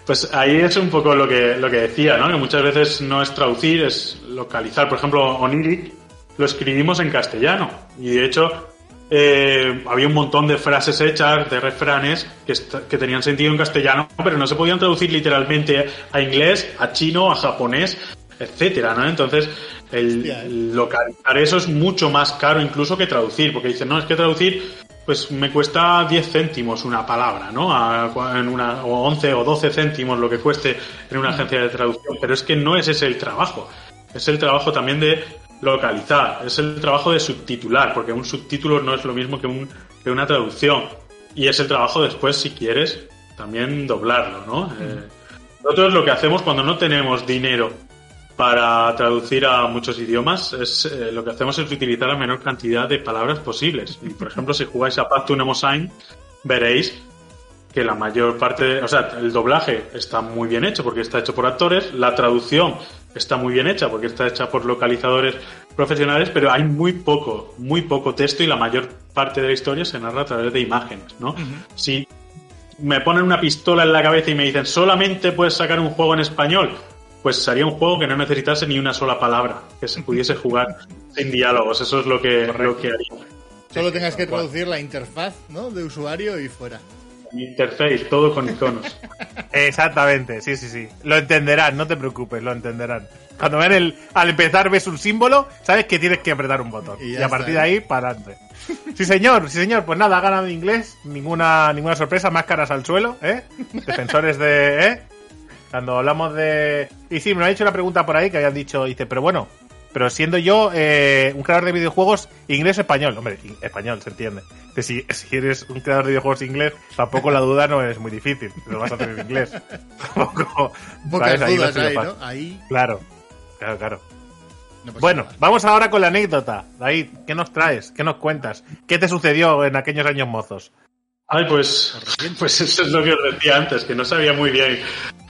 [SPEAKER 3] Pues ahí es un poco lo que, lo que decía, ¿no? Que muchas veces no es traducir, es localizar. Por ejemplo, Oniric lo escribimos en castellano. Y de hecho, eh, había un montón de frases hechas, de refranes, que, tenían sentido en castellano, pero no se podían traducir literalmente a inglés, a chino, a japonés, etcétera, ¿no? Entonces, el,
[SPEAKER 2] ¿eh?
[SPEAKER 3] localizar eso es mucho más caro incluso que traducir, porque dicen, no, es que traducir pues me cuesta 10 céntimos una palabra, ¿no? A- en una, o 11 o 12 céntimos lo que cueste en una agencia de traducción, pero es que no es ese el trabajo. Es el trabajo también de localizar, es el trabajo de subtitular, porque un subtítulo no es lo mismo que, un, que una traducción. Y es el trabajo después, si quieres, también doblarlo, ¿no? Eh, nosotros lo que hacemos cuando no tenemos dinero para traducir a muchos idiomas, es eh, lo que hacemos es utilizar la menor cantidad de palabras posibles. Y, por ejemplo, si jugáis a Path to Nemosign, veréis que la mayor parte, de- o sea, el doblaje está muy bien hecho porque está hecho por actores, la traducción está muy bien hecha porque está hecha por localizadores profesionales, pero hay muy poco, muy poco texto y la mayor parte de la historia se narra a través de imágenes, ¿no? Si me ponen una pistola en la cabeza y me dicen solamente puedes sacar un juego en español, pues sería un juego que no necesitase ni una sola palabra, que se pudiese jugar sin diálogos. Eso es lo que, lo que haría.
[SPEAKER 2] Solo tengas que traducir la interfaz ¿no? de usuario y fuera.
[SPEAKER 3] Interface, todo con iconos.
[SPEAKER 1] Exactamente, sí, sí, sí. Lo entenderán, no te preocupes, lo entenderán. Cuando ven el, al empezar ves un símbolo, sabes que tienes que apretar un botón.
[SPEAKER 2] Y
[SPEAKER 1] a partir
[SPEAKER 2] está.
[SPEAKER 1] de ahí, para adelante. Sí, señor, sí, señor. Pues nada, ha ganado inglés. Ninguna, ninguna sorpresa, máscaras al suelo, ¿eh? Defensores de, ¿eh? Cuando hablamos de... Y sí, me han hecho una pregunta por ahí que habían dicho, dice, pero bueno, pero siendo yo eh, un creador de videojuegos inglés-español, hombre, in- español, se entiende. Que si, si eres un creador de videojuegos inglés, tampoco la duda no es muy difícil, lo vas a hacer en inglés. Tampoco,
[SPEAKER 2] Pocas
[SPEAKER 1] ¿sabes? Ahí. Claro, claro, claro.
[SPEAKER 2] No
[SPEAKER 1] Bueno,
[SPEAKER 2] nada.
[SPEAKER 1] vamos ahora con la anécdota. David, ¿qué nos traes? ¿Qué nos cuentas? ¿Qué te sucedió en aquellos años mozos?
[SPEAKER 3] Ay, pues, pues eso es lo que os decía antes, que no sabía muy bien,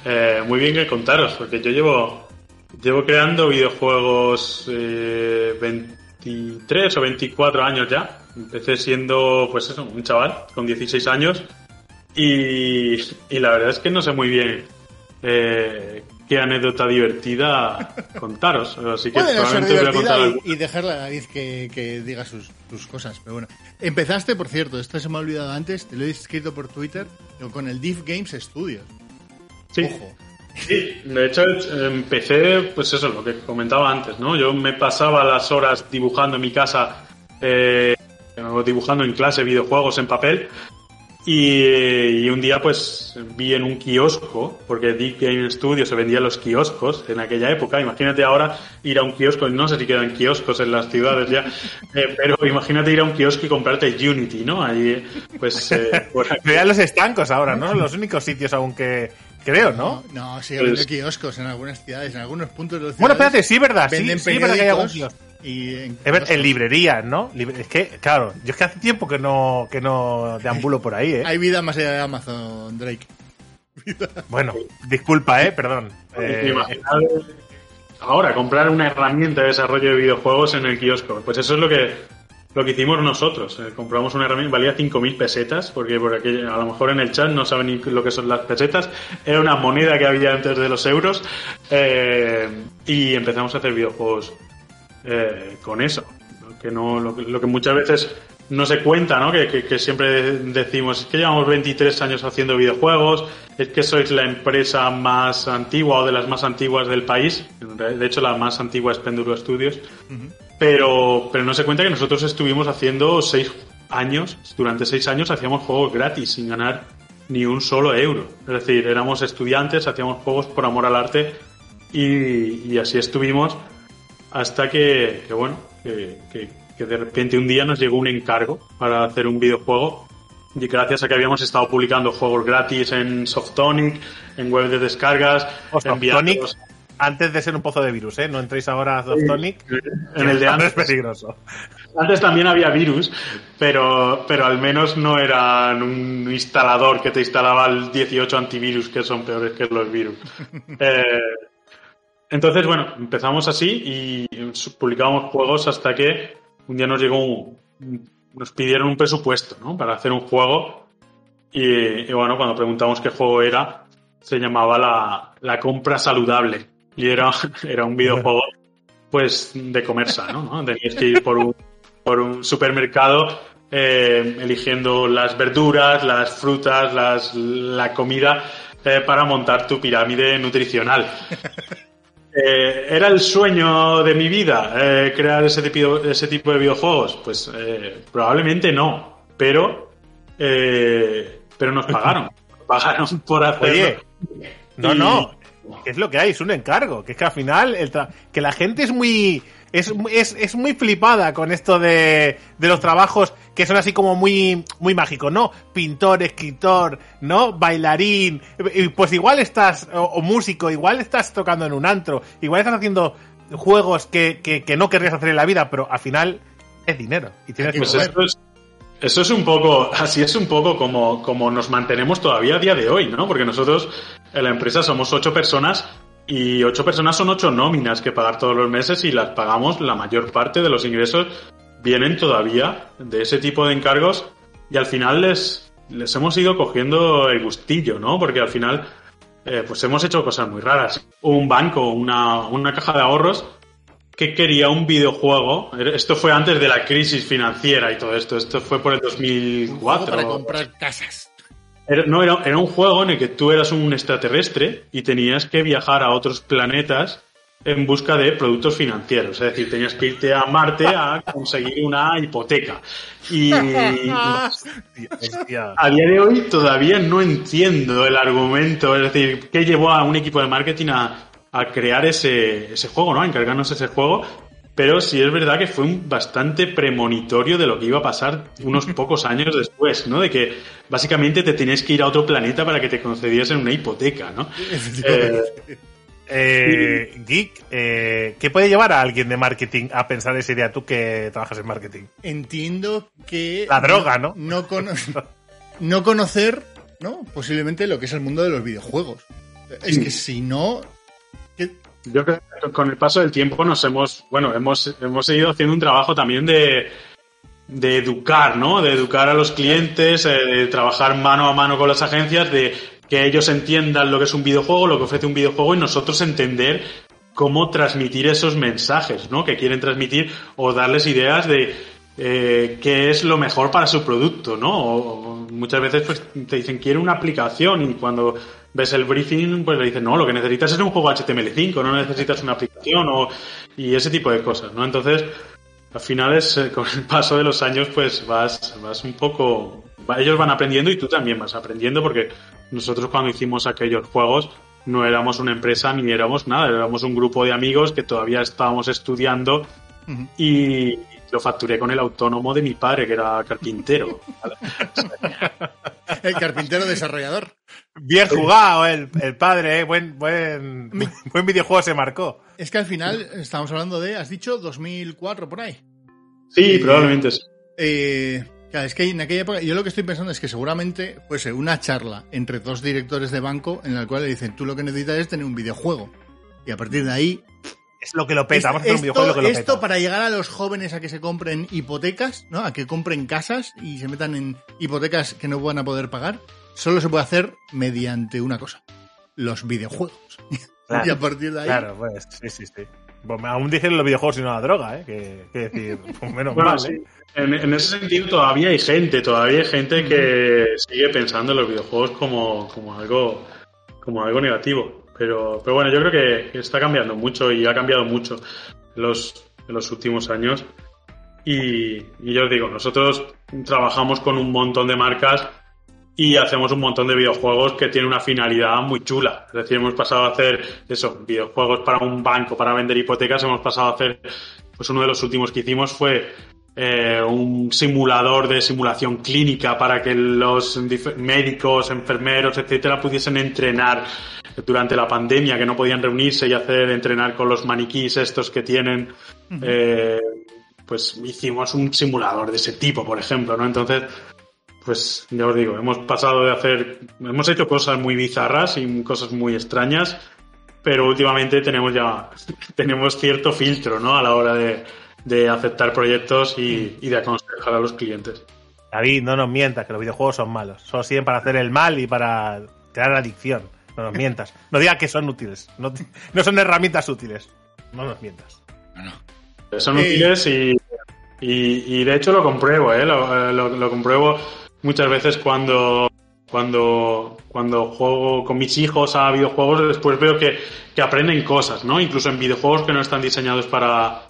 [SPEAKER 3] eh, muy bien qué contaros, porque yo llevo, llevo creando videojuegos eh, 23 o 24 años ya. Empecé siendo, pues eso, un chaval con 16 años y, y la verdad es que no sé muy bien eh, qué anécdota divertida contaros. Así que probablemente voy a contar
[SPEAKER 2] y,
[SPEAKER 3] algo.
[SPEAKER 2] y dejarle a David que, que diga sus, sus cosas. Pero bueno, empezaste, por cierto, esto se me ha olvidado antes, te lo he escrito por Twitter, con el Div Games Studios.
[SPEAKER 3] Sí.
[SPEAKER 2] Ojo.
[SPEAKER 3] Sí, de hecho empecé, pues eso, lo que comentaba antes, ¿no? Yo me pasaba las horas dibujando en mi casa, eh, dibujando en clase videojuegos en papel, y, y un día pues vi en un kiosco, porque Deep Game Studio se vendía en los kioscos en aquella época, imagínate ahora ir a un kiosco, no sé si quedan kioscos en las ciudades ya, eh, pero imagínate ir a un kiosco y comprarte Unity, ¿no? Ahí, pues, eh, por
[SPEAKER 1] los estancos ahora, ¿no? Los únicos sitios aún que creo, ¿no?
[SPEAKER 2] No, no sigue habiendo
[SPEAKER 3] Pues-
[SPEAKER 2] kioscos en algunas ciudades, en algunos puntos de los
[SPEAKER 1] Bueno, espérate, sí, verdad, sí, sí, verdad que hay algún kiosco.
[SPEAKER 2] y en,
[SPEAKER 1] Es ver, en librerías, ¿no? Es que, claro, yo es que hace tiempo que no, que no deambulo por ahí, ¿eh?
[SPEAKER 2] Hay vida más allá de Amazon, Drake.
[SPEAKER 1] Bueno, disculpa, ¿eh? Perdón. Eh,
[SPEAKER 3] ahora comprar una herramienta de desarrollo de videojuegos en el kiosco. Pues eso es lo que lo que hicimos nosotros. Eh, compramos una herramienta, valía 5.000 pesetas, porque por a lo mejor en el chat no saben ni lo que son las pesetas. Era una moneda que había antes de los euros. eh, y empezamos a hacer videojuegos eh, con eso. Lo que, no, lo, lo que muchas veces no se cuenta, ¿no? Que siempre decimos, es que llevamos 23 años haciendo videojuegos, es que sois la empresa más antigua o de las más antiguas del país. De hecho, la más antigua es Penduro Studios. Pero, pero no se cuenta que nosotros estuvimos haciendo seis años, durante seis años hacíamos juegos gratis, sin ganar ni un solo euro. Es decir, éramos estudiantes, hacíamos juegos por amor al arte y, y así estuvimos hasta que, que bueno, que, que- que de repente un día nos llegó un encargo para hacer un videojuego y gracias a que habíamos estado publicando juegos gratis en Softonic, en web de descargas,
[SPEAKER 1] o Softonic, antes de ser un pozo de virus, ¿eh? No entréis ahora a Softonic.
[SPEAKER 3] en el de antes.
[SPEAKER 1] es peligroso.
[SPEAKER 3] Antes también había virus, pero, pero al menos no eran un instalador que te instalaba el 18 antivirus que son peores que los virus. Eh, entonces, bueno, empezamos así y publicábamos juegos hasta que un día nos llegó un- nos pidieron un presupuesto, ¿no? Para hacer un juego y, y bueno, cuando preguntamos qué juego era, se llamaba la, la compra saludable y era, era un videojuego pues de comer sano, ¿no? Tenías que ir por un, por un supermercado eh, eligiendo las verduras, las frutas, las, la comida eh, para montar tu pirámide nutricional. Eh, ¿Era el sueño de mi vida eh, crear ese tipo, ese tipo de videojuegos? Pues eh, probablemente no, pero, pero nos pagaron. Nos pagaron por hacerlo.
[SPEAKER 1] Oye, no, no. ¿Qué es lo que hay? Es un encargo. Que es que al final, el tra- que la gente es muy. Es, es, es muy flipada con esto de, de los trabajos que son así como muy, muy mágicos, ¿no? Pintor, escritor, ¿no? Bailarín. Pues igual estás, o, o músico, igual estás tocando en un antro, igual estás haciendo juegos que, que, que no querrías hacer en la vida, pero al final es dinero. Y tienes que
[SPEAKER 3] Pues esto es, eso es un poco, así es un poco como, como nos mantenemos todavía a día de hoy, ¿no? Porque nosotros en la empresa somos ocho personas y ocho personas son ocho nóminas que pagar todos los meses y las pagamos, la mayor parte de los ingresos vienen todavía de ese tipo de encargos y al final les, les hemos ido cogiendo el gustillo, ¿no? Porque al final eh, pues hemos hecho cosas muy raras. Un banco, una, una caja de ahorros que quería un videojuego. Esto fue antes de la crisis financiera y todo esto. Esto fue por el
[SPEAKER 2] Un juego
[SPEAKER 3] 2004.
[SPEAKER 2] para comprar casas.
[SPEAKER 3] Era, no, era, era un juego en el que tú eras un extraterrestre y tenías que viajar a otros planetas en busca de productos financieros. Es decir, tenías que irte a Marte a conseguir una hipoteca. Y a día de hoy todavía no entiendo el argumento. Es decir, ¿qué llevó a un equipo de marketing a, a crear ese, ese juego, ¿no? A encargarnos ese juego. Pero sí es verdad que fue un bastante premonitorio de lo que iba a pasar unos pocos años después, ¿no? De que básicamente te tenías que ir a otro planeta para que te concediesen una hipoteca, ¿no? Eh,
[SPEAKER 1] eh, Geek, eh, ¿qué puede llevar a alguien de marketing a pensar esa idea? Tú que trabajas en marketing.
[SPEAKER 2] Entiendo que...
[SPEAKER 1] La droga, ¿no?
[SPEAKER 2] No, cono- no conocer, ¿no? Posiblemente lo que es el mundo de los videojuegos. Es que si no... ¿qué-
[SPEAKER 3] Yo creo que con el paso del tiempo nos hemos, bueno, hemos, hemos seguido haciendo un trabajo también de, de educar, ¿no? De educar a los clientes, eh, de trabajar mano a mano con las agencias, de que ellos entiendan lo que es un videojuego, lo que ofrece un videojuego y nosotros entender cómo transmitir esos mensajes, ¿no? Que quieren transmitir o darles ideas de eh, qué es lo mejor para su producto, ¿no? O muchas veces pues te dicen quiero una aplicación y cuando ves el briefing pues le dicen no, lo que necesitas es un juego HTML5, no necesitas una aplicación o y ese tipo de cosas, ¿no? Entonces al final es eh, con el paso de los años pues vas vas un poco ellos van aprendiendo y tú también vas aprendiendo porque nosotros cuando hicimos aquellos juegos no éramos una empresa ni éramos nada, éramos un grupo de amigos que todavía estábamos estudiando y lo facturé con el autónomo de mi padre, que era carpintero. ¿vale?
[SPEAKER 2] El carpintero desarrollador.
[SPEAKER 1] Bien jugado, el, el padre, ¿eh? Buen, buen, buen videojuego se marcó.
[SPEAKER 2] Es que al final estamos hablando de, has dicho, 2004 por ahí.
[SPEAKER 3] Sí,
[SPEAKER 2] Sí.
[SPEAKER 3] probablemente sí.
[SPEAKER 2] Eh, claro, es que en aquella época, yo lo que estoy pensando es que seguramente fuese una charla entre dos directores de banco en la cual le dicen, tú lo que necesitas es tener un videojuego. Y a partir de ahí,
[SPEAKER 1] Es lo que lo peta. Vamos a hacer un
[SPEAKER 2] esto,
[SPEAKER 1] videojuego lo que lo
[SPEAKER 2] esto
[SPEAKER 1] peta.
[SPEAKER 2] para llegar a los jóvenes a que se compren hipotecas, ¿no? A que compren casas y se metan en hipotecas que no van a poder pagar, solo se puede hacer mediante una cosa, los videojuegos.
[SPEAKER 1] Claro,
[SPEAKER 2] y a partir de ahí,
[SPEAKER 1] Claro, pues sí, sí, sí. Pues aún dicen los videojuegos y no la droga, ¿eh? Que, que decir, pues menos
[SPEAKER 3] Bueno,
[SPEAKER 1] mal,
[SPEAKER 3] sí.
[SPEAKER 1] ¿eh?
[SPEAKER 3] En, en ese sentido todavía hay gente, todavía hay gente que sigue pensando en los videojuegos como, como algo como algo negativo. Pero, pero bueno, yo creo que, está cambiando mucho y ha cambiado mucho en los, los últimos años. Y, y yo os digo, nosotros trabajamos con un montón de marcas y hacemos un montón de videojuegos que tienen una finalidad muy chula. Es decir, hemos pasado a hacer eso, videojuegos para un banco, para vender hipotecas, hemos pasado a hacer, pues uno de los últimos que hicimos fue eh, un simulador de simulación clínica para que los médicos, enfermeros, etcétera, pudiesen entrenar durante la pandemia, que no podían reunirse y hacer entrenar con los maniquís estos que tienen. eh, pues hicimos un simulador de ese tipo, por ejemplo, ¿no? Entonces, pues ya os digo, hemos pasado de hacer, hemos hecho cosas muy bizarras y cosas muy extrañas, pero últimamente tenemos ya, tenemos cierto filtro, ¿no? A la hora de, de aceptar proyectos y, y de aconsejar a los clientes.
[SPEAKER 1] David, no nos mientas, que los videojuegos son malos. Solo sirven para hacer el mal y para crear adicción. No nos mientas. No digas que son útiles. No, no son herramientas útiles. No nos mientas.
[SPEAKER 3] Son
[SPEAKER 2] Eh.
[SPEAKER 3] útiles y, y, y de hecho lo compruebo, ¿eh? Lo, lo- lo compruebo muchas veces cuando, cuando, cuando juego con mis hijos a videojuegos, después veo que, que aprenden cosas, ¿no? Incluso en videojuegos que no están diseñados para,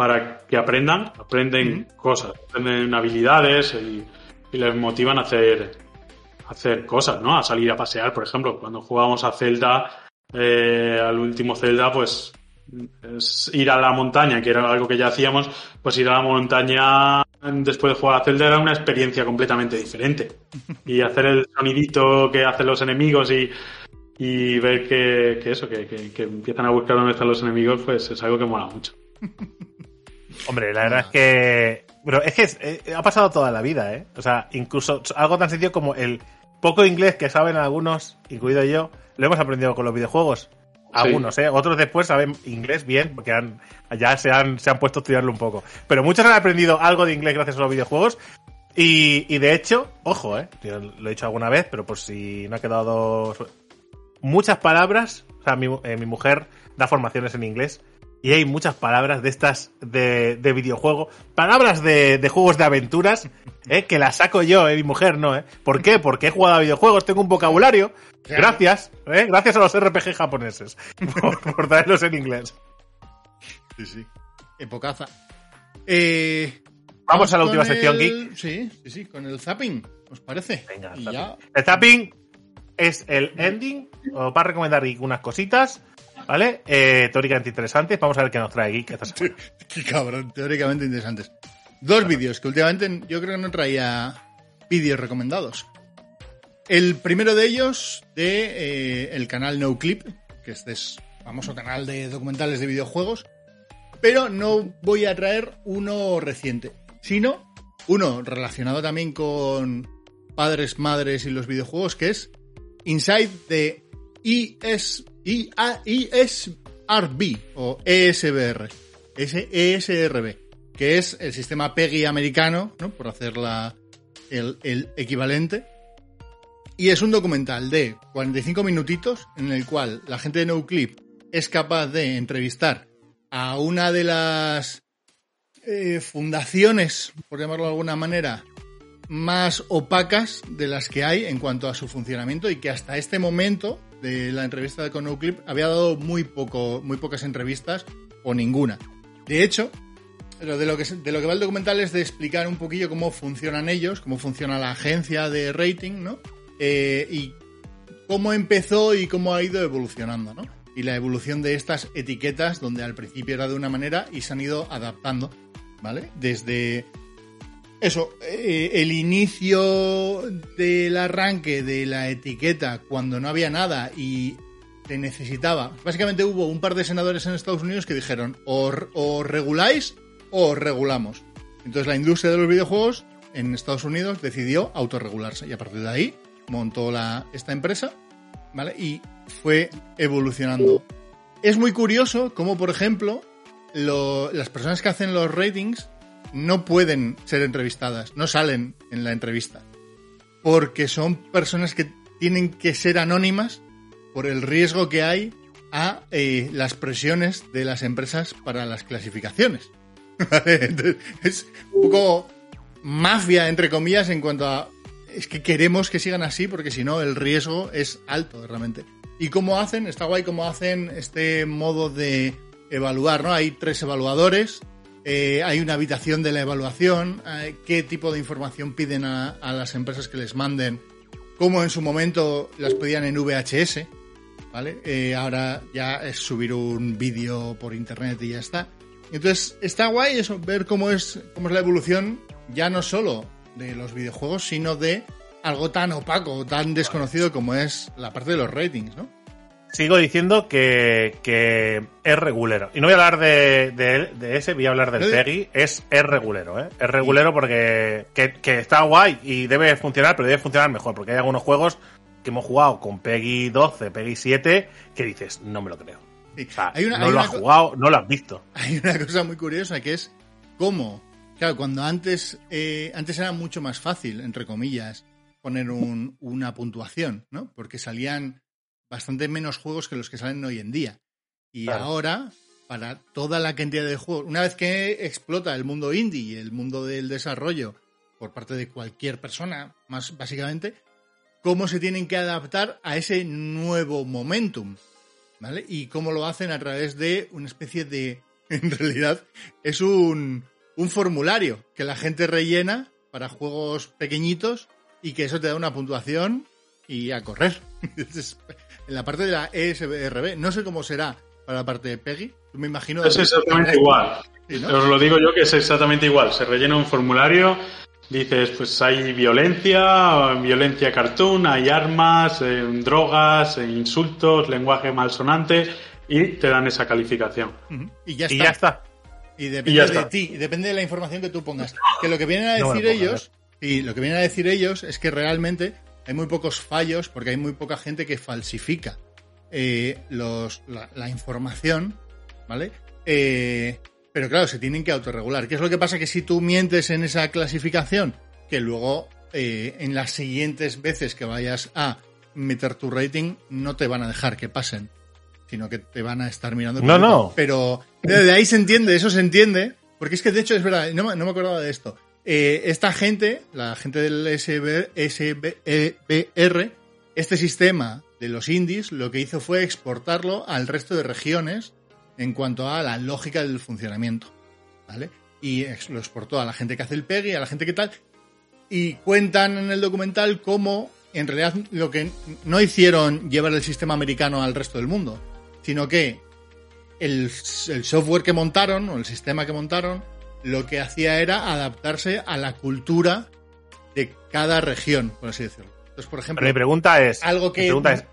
[SPEAKER 3] para que aprendan, aprenden cosas, aprenden habilidades y, y les motivan a hacer, a hacer cosas, ¿no? A salir a pasear, por ejemplo. Cuando jugábamos a Zelda, eh, al último Zelda, pues es ir a la montaña, que era algo que ya hacíamos, pues ir a la montaña después de jugar a Zelda era una experiencia completamente diferente. Y hacer el sonidito que hacen los enemigos y, y ver que, que eso, que, que- que empiezan a buscar dónde están los enemigos, pues es algo que mola mucho.
[SPEAKER 1] Hombre, la verdad es que. Pero es que eh, ha pasado toda la vida, ¿eh? O sea, incluso algo tan sencillo como el poco inglés que saben algunos, incluido yo, lo hemos aprendido con los videojuegos. Algunos, ¿eh? Otros después saben inglés bien, porque han, ya se han, se han puesto a estudiarlo un poco. Pero muchos han aprendido algo de inglés gracias a los videojuegos. Y, y de hecho, ojo, ¿eh? Yo lo he dicho alguna vez, pero por si no ha quedado. Muchas palabras. O sea, mi, eh, mi mujer da formaciones en inglés. Y hay muchas palabras de estas de, de videojuego, palabras de, de juegos de aventuras, ¿eh? que las saco yo, ¿eh? mi mujer no, ¿eh? ¿Por qué? Porque he jugado a videojuegos, tengo un vocabulario. Gracias, ¿eh? gracias a los RPG japoneses por, por traerlos en inglés.
[SPEAKER 2] Sí, sí. Epocaza. Eh,
[SPEAKER 1] Vamos a la última sección,
[SPEAKER 2] el- Sí, sí, sí, con el zapping, ¿os parece?
[SPEAKER 1] Venga, zapping.
[SPEAKER 2] ya.
[SPEAKER 1] El tapping es el ending, os va a recomendar Geek unas cositas, ¿vale? Eh, teóricamente interesantes. Vamos a ver qué nos trae Geek esta semana.
[SPEAKER 2] Qué cabrón, teóricamente interesantes. Dos vídeos que últimamente yo creo que no traía vídeos recomendados. El primero de ellos de eh, el canal NoClip, que este es famoso canal de documentales de videojuegos, pero no voy a traer uno reciente, sino uno relacionado también con padres, madres y los videojuegos, que es Inside the ES, ESRB o ESBR, ESRB, que es el sistema PEGI americano, ¿no? por hacer la, el, el equivalente. Y es un documental de 45 minutitos en el cual la gente de NoClip es capaz de entrevistar a una de las eh, fundaciones, por llamarlo de alguna manera, más opacas de las que hay en cuanto a su funcionamiento y que hasta este momento de la entrevista con NoClip había dado muy poco, muy pocas entrevistas o ninguna. De hecho, de lo, que, de lo que va el documental es de explicar un poquillo cómo funcionan ellos, cómo funciona la agencia de rating, ¿no? Eh, y cómo empezó y cómo ha ido evolucionando, ¿no? Y la evolución de estas etiquetas, donde al principio era de una manera y se han ido adaptando, ¿vale? Desde eso, eh, el inicio del arranque de la etiqueta cuando no había nada y se necesitaba. Básicamente hubo un par de senadores en Estados Unidos que dijeron o, reguláis o regulamos. Entonces la industria de los videojuegos en Estados Unidos decidió autorregularse y a partir de ahí montó la, esta empresa, ¿vale? Y fue evolucionando. Es muy curioso cómo, por ejemplo, las personas que hacen los ratings no pueden ser entrevistadas, no salen en la entrevista, porque son personas que tienen que ser anónimas por el riesgo que hay a eh, las presiones de las empresas para las clasificaciones. es un poco mafia, entre comillas, en cuanto a es que queremos que sigan así porque si no el riesgo es alto realmente. ¿Y cómo hacen? Está guay cómo hacen este modo de evaluar, ¿no? Hay tres evaluadores, eh, hay una habitación de la evaluación, eh, qué tipo de información piden a, las empresas que les manden, cómo en su momento las pedían en VHS, ¿vale? Eh, ahora ya es subir un vídeo por internet y ya está. Entonces está guay eso, ver cómo es, cómo es la evolución, ya no solo de los videojuegos, sino de algo tan opaco, tan desconocido como es la parte de los ratings, ¿no?
[SPEAKER 1] Sigo diciendo que, es regulero. Y no voy a hablar de, de, ese, voy a hablar del Peggy. Es, es regulero, ¿eh? Es regulero porque que, está guay y debe funcionar, pero debe funcionar mejor. Porque hay algunos juegos que hemos jugado con Peggy 12, Peggy 7, que dices, no me lo creo. no lo has jugado, no lo has visto.
[SPEAKER 2] Hay una cosa muy curiosa que es cómo Claro, cuando antes, eh, antes era mucho más fácil, entre comillas, poner una puntuación, ¿no? Porque salían bastante menos juegos que los que salen hoy en día. Y ahora, para toda la cantidad de juegos, una vez que explota el mundo indie y el mundo del desarrollo por parte de cualquier persona, más básicamente, cómo se tienen que adaptar a ese nuevo momentum, ¿vale? Y cómo lo hacen a través de una especie de, en realidad, es un, un formulario que la gente rellena para juegos pequeñitos y que eso te da una puntuación y a correr. en la parte de la ESRB, no sé cómo será para la parte de Peggy, me imagino...
[SPEAKER 3] Es exactamente igual. Os lo digo yo que es exactamente igual. Se rellena un formulario, dices, pues hay violencia, violencia cartoon, hay armas, eh, drogas, eh, insultos, lenguaje malsonante y te dan esa calificación.
[SPEAKER 1] Y ya está.
[SPEAKER 2] Y depende de ti, depende de la información que tú pongas. Que lo que vienen a decir ellos, y lo que vienen a decir ellos es que realmente hay muy pocos fallos porque hay muy poca gente que falsifica eh, los, la, información, ¿vale? Eh, pero claro, se tienen que autorregular. ¿Qué es lo que pasa? Que si tú mientes en esa clasificación, que luego eh, en las siguientes veces que vayas a meter tu rating, no te van a dejar que pasen sino que te van a estar mirando.
[SPEAKER 1] No, no.
[SPEAKER 2] Pero de ahí se entiende, eso se entiende, porque es que de hecho es verdad, no, me acordaba de esto. Eh, esta gente, la gente del SBR, e este sistema de los indies, lo que hizo fue exportarlo al resto de regiones en cuanto a la lógica del funcionamiento. ¿Vale? Y lo exportó a la gente que hace el PEGI, a la gente que tal. Y cuentan en el documental cómo en realidad lo que no hicieron llevar el sistema americano al resto del mundo, sino que el, software que montaron o el sistema que montaron lo que hacía era adaptarse a la cultura de cada región, por así decirlo. Entonces, por ejemplo,
[SPEAKER 1] mi pregunta es,
[SPEAKER 2] algo que
[SPEAKER 1] pregunta es,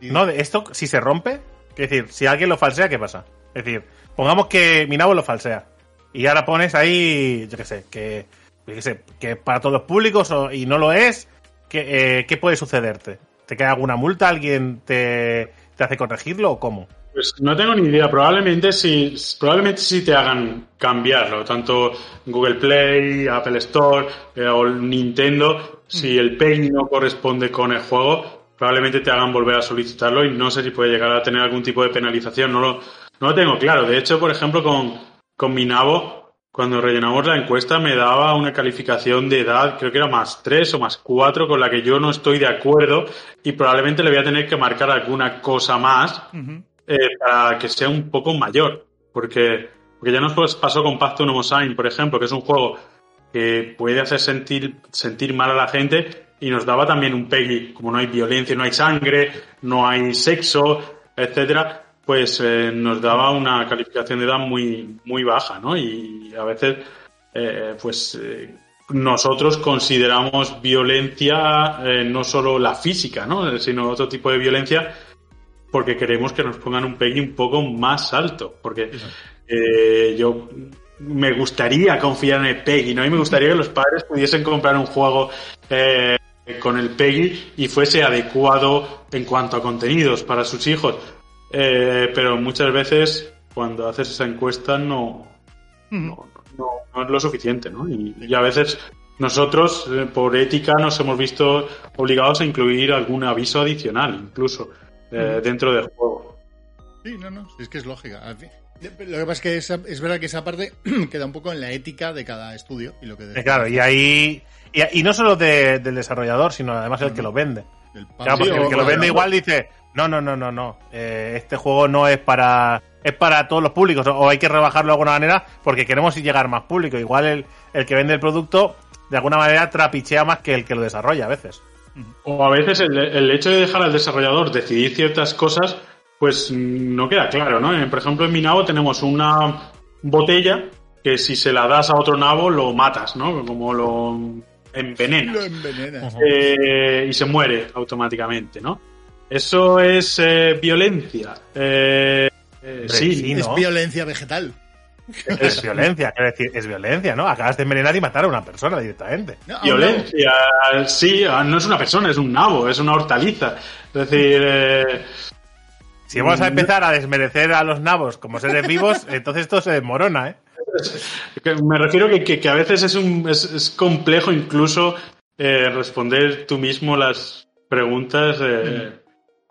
[SPEAKER 1] ¿no? ¿Esto si se rompe? Es decir, si alguien lo falsea, ¿qué pasa? Es decir, pongamos que Minabo lo falsea. Y ahora pones ahí, yo qué sé, que, yo qué sé, que para todos los públicos o- y no lo es, ¿qué, eh, ¿qué puede sucederte? ¿Te queda alguna multa? ¿Alguien te, te hace corregirlo o cómo?
[SPEAKER 3] Pues no tengo ni idea. Probablemente sí, probablemente sí te hagan cambiarlo. Tanto Google Play, Apple Store eh, o Nintendo. Si el PEGI no corresponde con el juego, probablemente te hagan volver a solicitarlo y no sé si puede llegar a tener algún tipo de penalización. No lo, no lo tengo claro. De hecho, por ejemplo, con, con mi Nabo, cuando rellenamos la encuesta, me daba una calificación de edad, creo que era más 3 o más 4, con la que yo no estoy de acuerdo y probablemente le voy a tener que marcar alguna cosa más eh, para que sea un poco mayor. Porque, porque ya nos pasó con Pacto Nomosign, por ejemplo, que es un juego que puede hacer sentir, sentir mal a la gente y nos daba también un PEGI, como no hay violencia, no hay sangre, no hay sexo, etcétera, pues eh, nos daba una calificación de edad muy, muy baja, ¿no? Y a veces, eh, pues nosotros consideramos violencia no solo la física, ¿no? Sino otro tipo de violencia porque queremos que nos pongan un PEGI un poco más alto. Porque eh, yo me gustaría confiar en el PEGI, ¿no? Y me gustaría que los padres pudiesen comprar un juego eh, con el PEGI y fuese adecuado en cuanto a contenidos para sus hijos. Eh, pero muchas veces cuando haces esa encuesta no, no, no- no es lo suficiente, ¿no? Y, y a veces nosotros, eh, por ética, nos hemos visto obligados a incluir algún aviso adicional, incluso, eh, dentro del juego.
[SPEAKER 2] Sí, no, no, es que es lógica. Lo que pasa es que esa- es verdad que esa parte queda un poco en la ética de cada estudio y lo que
[SPEAKER 1] Eh, claro, y ahí. Y, y no solo de- del desarrollador, sino además el que lo vende. Claro,
[SPEAKER 2] Sí,
[SPEAKER 1] el que lo vende igual dice, no, no, no, no, no, eh, este juego no es para es para todos los públicos o, o hay que rebajarlo de alguna manera porque queremos llegar más público. Igual el, el que vende el producto de alguna manera trapichea más que el que lo desarrolla a veces.
[SPEAKER 3] O a veces el, el hecho de dejar al desarrollador decidir ciertas cosas, pues mm, no queda claro, ¿no? Eh, Por ejemplo, en mi nabo tenemos una botella que si se la das a otro nabo lo matas, ¿no? Como lo envenenas.
[SPEAKER 2] Lo envenenas.
[SPEAKER 3] eh, y se muere automáticamente, ¿no? Eso es eh, violencia. Eh, eh, sí,
[SPEAKER 1] sí,
[SPEAKER 2] Es
[SPEAKER 1] ¿no?
[SPEAKER 2] violencia vegetal.
[SPEAKER 1] Es violencia, quiero decir, es violencia, ¿no? Acabas de envenenar y matar a una persona directamente.
[SPEAKER 2] No,
[SPEAKER 3] violencia. Sí, ah, no es una persona, es un nabo, es una hortaliza. Es decir, eh,
[SPEAKER 1] Si vamos a empezar a desmerecer a los nabos como seres vivos, entonces esto se desmorona, ¿eh?
[SPEAKER 3] me refiero que, que, que a veces es, un, es, es complejo incluso eh, responder tú mismo las preguntas. eh,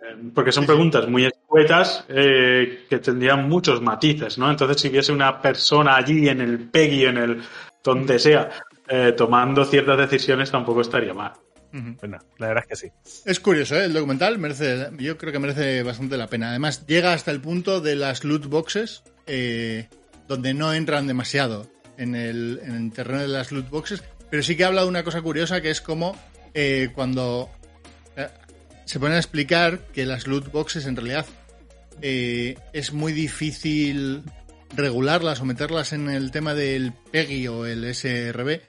[SPEAKER 3] eh, porque son preguntas muy escuetas eh, que tendrían muchos matices, ¿no? Entonces, si hubiese una persona allí en el PEGI, en el donde sea, eh, tomando ciertas decisiones, tampoco estaría mal.
[SPEAKER 1] Bueno, la verdad es que sí.
[SPEAKER 2] Es curioso, ¿eh? el documental merece, yo creo que merece bastante la pena. Además, llega hasta el punto de las loot boxes, eh, donde no entran demasiado en el, en el terreno de las loot boxes, pero sí que habla de una cosa curiosa que es como eh, cuando se ponen a explicar que las loot boxes en realidad eh, es muy difícil regularlas o meterlas en el tema del PEGI o el SRB,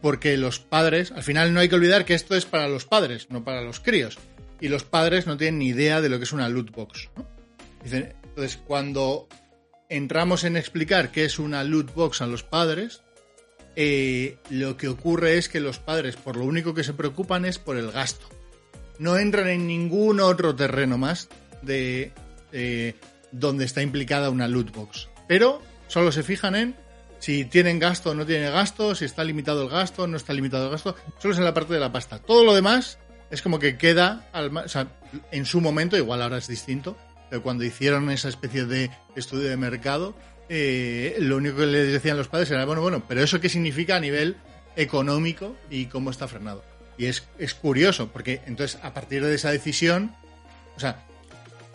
[SPEAKER 2] porque los padres, al final no hay que olvidar que esto es para los padres, no para los críos. Y los padres no tienen ni idea de lo que es una loot box. Dicen, entonces, cuando entramos en explicar qué es una loot box a los padres, eh, lo que ocurre es que los padres, por lo único que se preocupan es por el gasto. No entran en ningún otro terreno más de eh, donde está implicada una loot box. Pero solo se fijan en si tienen gasto o no tienen gasto, si está limitado el gasto no está limitado el gasto. Solo es en la parte de la pasta. Todo lo demás es como que queda, al, o sea, en su momento, igual ahora es distinto, pero cuando hicieron esa especie de estudio de mercado, eh, lo único que les decían los padres era, bueno, bueno, pero eso qué significa a nivel económico y cómo está frenado. Y es, es curioso, porque entonces a partir de esa decisión, o sea,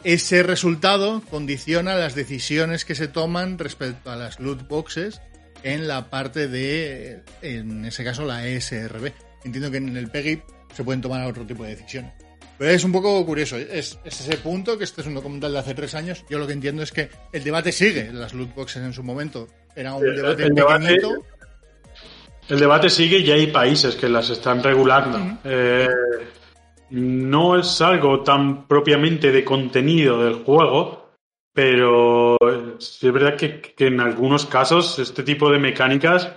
[SPEAKER 2] ese resultado condiciona las decisiones que se toman respecto a las loot boxes en la parte de, en ese caso, la ESRB. Entiendo que en el PEGI se pueden tomar otro tipo de decisiones. Pero es un poco curioso, es, es ese punto, que este es un documental de hace tres años. Yo lo que entiendo es que el debate sigue, las loot boxes en su momento era un
[SPEAKER 3] El-
[SPEAKER 2] debate
[SPEAKER 3] el debate-. El debate sigue y hay países que las están regulando. Eh, no es algo tan propiamente de contenido del juego, pero sí es verdad que, que en algunos casos este tipo de mecánicas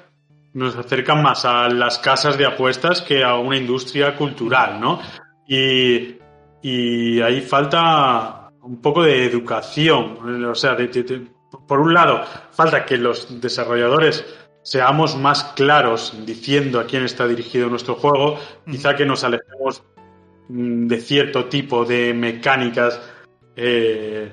[SPEAKER 3] nos acercan más a las casas de apuestas que a una industria cultural, ¿no? Y, y ahí falta un poco de educación, o sea, de- de- de- por un lado, falta que los desarrolladores seamos más claros diciendo a quién está dirigido nuestro juego, quizá que nos alejemos mm, de cierto tipo de mecánicas eh,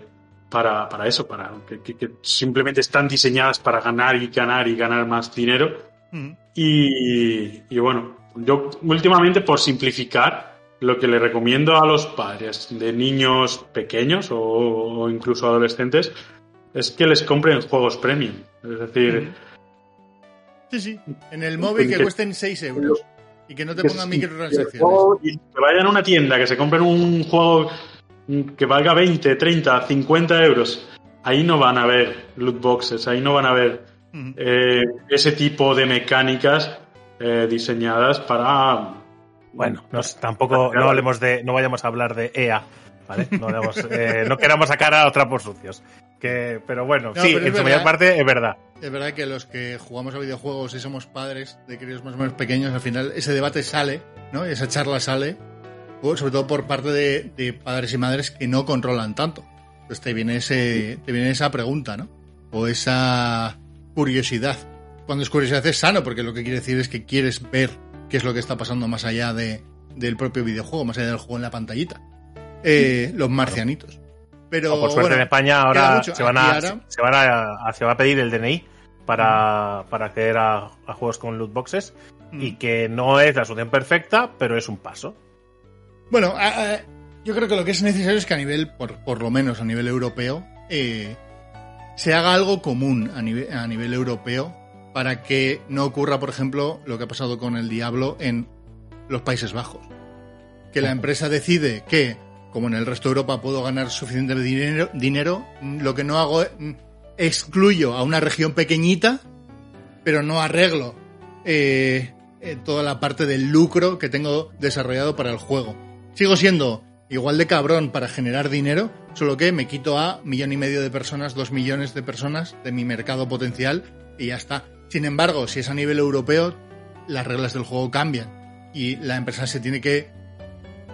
[SPEAKER 3] para, para eso, para que, simplemente están diseñadas para ganar y ganar y ganar más dinero.
[SPEAKER 2] Mm.
[SPEAKER 3] Y, y bueno, yo últimamente por simplificar, lo que le recomiendo a los padres de niños pequeños o, o incluso adolescentes es que les compren juegos premium. Es decir,
[SPEAKER 2] Sí, sí. En el móvil que cuesten 6 euros. Y que no te pongan microtransacciones.
[SPEAKER 3] y que vayan a una tienda, que se compren un juego que valga 20, 30, 50 euros. Ahí no van a ver loot boxes, ahí no van a ver eh, ese tipo de mecánicas eh, diseñadas para
[SPEAKER 1] Bueno, nos- tampoco no hablemos de, no vayamos a hablar de EA, ¿vale? No, vayamos, eh, no queramos sacar a otra por sucios. Que, pero bueno,
[SPEAKER 2] No,
[SPEAKER 1] sí,
[SPEAKER 2] pero
[SPEAKER 1] en su mayor parte es verdad.
[SPEAKER 2] Es verdad que los que jugamos a videojuegos y somos padres de críos más o menos pequeños, al final ese debate sale, ¿no? Y esa charla sale, sobre todo por parte de, de padres y madres que no controlan tanto. Entonces te viene, ese, te viene esa pregunta, ¿no? O esa curiosidad. Cuando es curiosidad es sano, porque lo que quiere decir es que quieres ver qué es lo que está pasando más allá de, del propio videojuego, más allá del juego en la pantallita. Eh, los marcianitos. Pero,
[SPEAKER 1] O por suerte
[SPEAKER 2] bueno,
[SPEAKER 1] en España
[SPEAKER 2] queda
[SPEAKER 1] ahora se van, a,
[SPEAKER 2] ahora-
[SPEAKER 1] se, van a, se va a pedir el DNI para, para acceder a, a juegos con loot boxes
[SPEAKER 2] Mm.
[SPEAKER 1] y que no es la solución perfecta, pero es un paso.
[SPEAKER 2] Bueno, a- yo creo que lo que es necesario es que a nivel, por, por lo menos a nivel europeo, eh, se haga algo común a nivel, a nivel europeo para que no ocurra, por ejemplo, lo que ha pasado con el Diablo en los Países Bajos. Que la empresa decide que, como en el resto de Europa puedo ganar suficiente dinero, dinero lo que no hago es mm, excluyo a una región pequeñita, pero no arreglo eh, eh, toda la parte del lucro que tengo desarrollado para el juego. Sigo siendo igual de cabrón para generar dinero, solo que me quito a millón y medio de personas, dos millones de personas de mi mercado potencial y ya está. Sin embargo, si es a nivel europeo, las reglas del juego cambian y la empresa se tiene que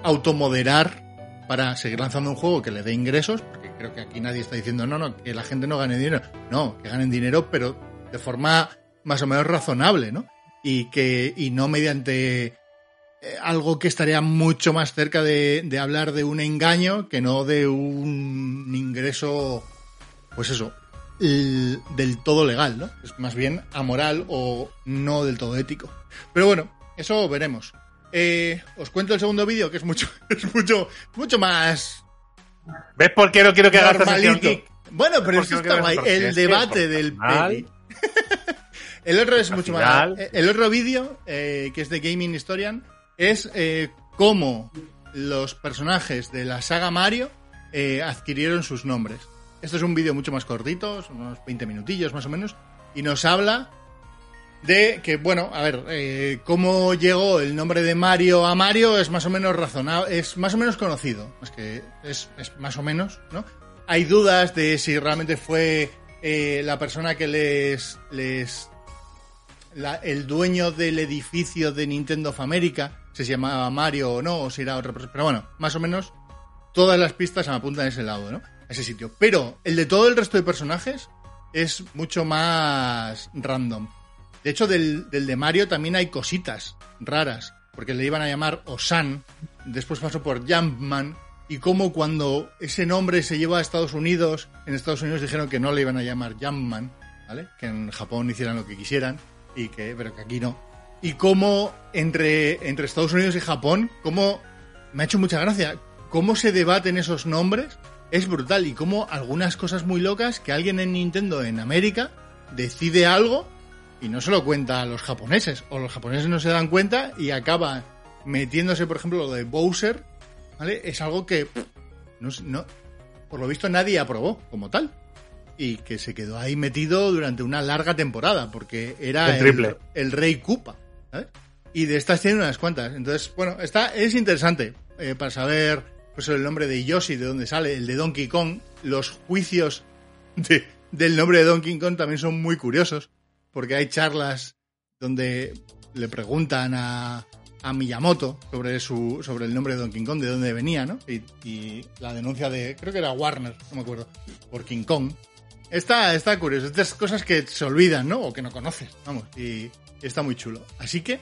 [SPEAKER 2] automoderar para seguir lanzando un juego que le dé ingresos, porque creo que aquí nadie está diciendo, no, no, que la gente no gane dinero. No, que ganen dinero, pero de forma más o menos razonable, ¿no? Y que, y no mediante eh, algo que estaría mucho más cerca de, de hablar de un engaño que no de un ingreso, pues eso, el- del todo legal, ¿no? Es más bien amoral o no del todo ético. Pero bueno, eso veremos. Eh, os cuento el segundo vídeo, que es mucho, es mucho, mucho más
[SPEAKER 1] ¿Ves por qué no quiero que hagas.
[SPEAKER 2] Bueno, pero
[SPEAKER 1] ¿Por
[SPEAKER 2] esto
[SPEAKER 1] qué no
[SPEAKER 2] está
[SPEAKER 1] quieres
[SPEAKER 2] guay.
[SPEAKER 1] porque
[SPEAKER 2] El
[SPEAKER 1] es que
[SPEAKER 2] debate del peli. el otro es mucho
[SPEAKER 1] final-
[SPEAKER 2] más. El otro vídeo, eh, que es de Gaming Historian, es eh, cómo los personajes de la saga Mario adquirieron sus nombres. Esto es un vídeo mucho más cortito, son unos 20 minutillos más o menos, y nos habla de que, bueno, a ver, eh, cómo llegó el nombre de Mario a Mario es más o menos razonable, es más o menos conocido, es que es, más o menos, ¿no? Hay dudas de si realmente fue eh, la persona que les, les la- el dueño del edificio de Nintendo of America, si se llamaba Mario o no, o si era otra persona, pero bueno, más o menos todas las pistas apuntan a ese lado, ¿no? A ese sitio. Pero el de todo el resto de personajes es mucho más random. De hecho, del, del de Mario también hay cositas raras, porque le iban a llamar Osan, después pasó por Jumpman, y como cuando ese nombre se llevó a Estados Unidos, en Estados Unidos dijeron que no le iban a llamar Jumpman, ¿vale? Que en Japón hicieran lo que quisieran, y que, pero que aquí no. Y como entre, entre Estados Unidos y Japón, como me ha hecho mucha gracia, cómo se debaten esos nombres, es brutal, y cómo algunas cosas muy locas que alguien en Nintendo en América decide algo y no se lo cuenta a los japoneses, o los japoneses no se dan cuenta y acaba metiéndose, por ejemplo, lo de Bowser, ¿vale? Es algo que pff, no, no- por lo visto nadie aprobó como tal. Y que se quedó ahí metido durante una larga temporada, porque era
[SPEAKER 1] El triple.
[SPEAKER 2] el rey Koopa, ¿sabes? Y de estas tiene unas cuantas. Entonces, bueno, está, es interesante eh, para saber pues el nombre de Yoshi, de donde sale, el de Donkey Kong, los juicios de- del nombre de Donkey Kong también son muy curiosos, porque hay charlas donde le preguntan a, a Miyamoto sobre su sobre el nombre de Donkey Kong, de dónde venía, ¿no? Y, y la denuncia de, creo que era Warner, no me acuerdo, por King Kong. Está, está curioso, estas cosas que se olvidan, ¿no? O que no conoces, vamos, y está muy chulo. Así que,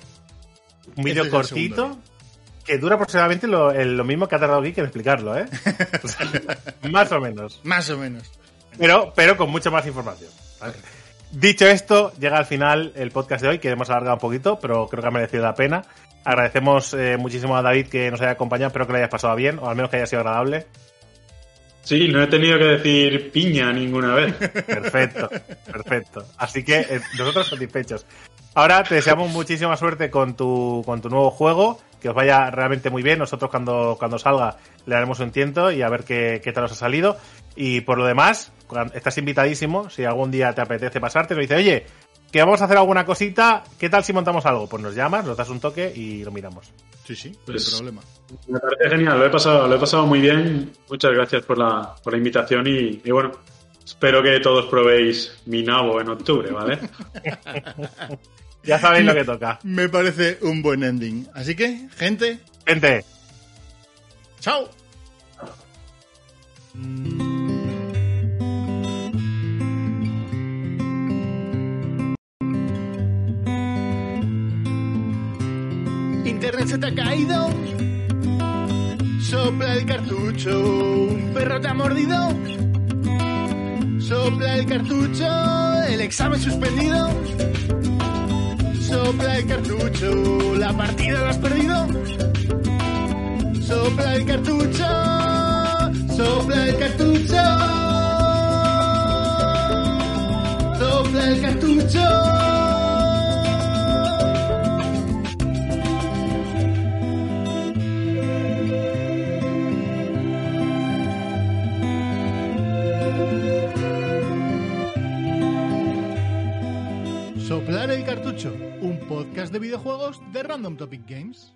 [SPEAKER 1] Un vídeo
[SPEAKER 2] Este
[SPEAKER 1] cortito
[SPEAKER 2] segundo
[SPEAKER 1] que dura aproximadamente lo, el- lo mismo que ha tardado Geek en explicarlo, ¿eh? Más o menos.
[SPEAKER 2] más o menos.
[SPEAKER 1] Pero, pero con mucha más información. ¿vale? Dicho esto, llega al final el podcast de hoy, que hemos alargado un poquito, pero creo que ha merecido la pena. Agradecemos eh, muchísimo a David que nos haya acompañado, espero que lo hayas pasado bien, o al menos que haya sido agradable.
[SPEAKER 3] Sí, no he tenido que decir piña ninguna vez.
[SPEAKER 1] Perfecto, perfecto. Así que eh, nosotros satisfechos. Ahora te deseamos muchísima suerte con tu, con tu nuevo juego, que os vaya realmente muy bien. Nosotros cuando, cuando salga le daremos un tiento y a ver qué, qué tal os ha salido. Y por lo demás, estás invitadísimo. Si algún día te apetece pasarte, nos dice, oye, que vamos a hacer alguna cosita, ¿qué tal si montamos algo? Pues nos llamas, nos das un toque y lo miramos.
[SPEAKER 2] Sí, sí,
[SPEAKER 3] Pues-
[SPEAKER 2] sin problema.
[SPEAKER 3] Me parece genial, lo he pasado, lo he pasado muy bien. Muchas gracias por la, por la invitación y, y bueno, espero que todos probéis mi nabo en octubre, ¿vale?
[SPEAKER 1] Ya sabéis lo que toca.
[SPEAKER 2] Me parece un buen ending. Así que, gente,
[SPEAKER 1] Gente,
[SPEAKER 2] chao. Internet se te ha caído. Sopla el cartucho. Un perro te ha mordido. Sopla el cartucho. El examen suspendido. Sopla el cartucho. La partida la has perdido. Sopla el cartucho, sopla el cartucho, sopla el cartucho. El cartucho, un podcast de videojuegos de Random Topic Games.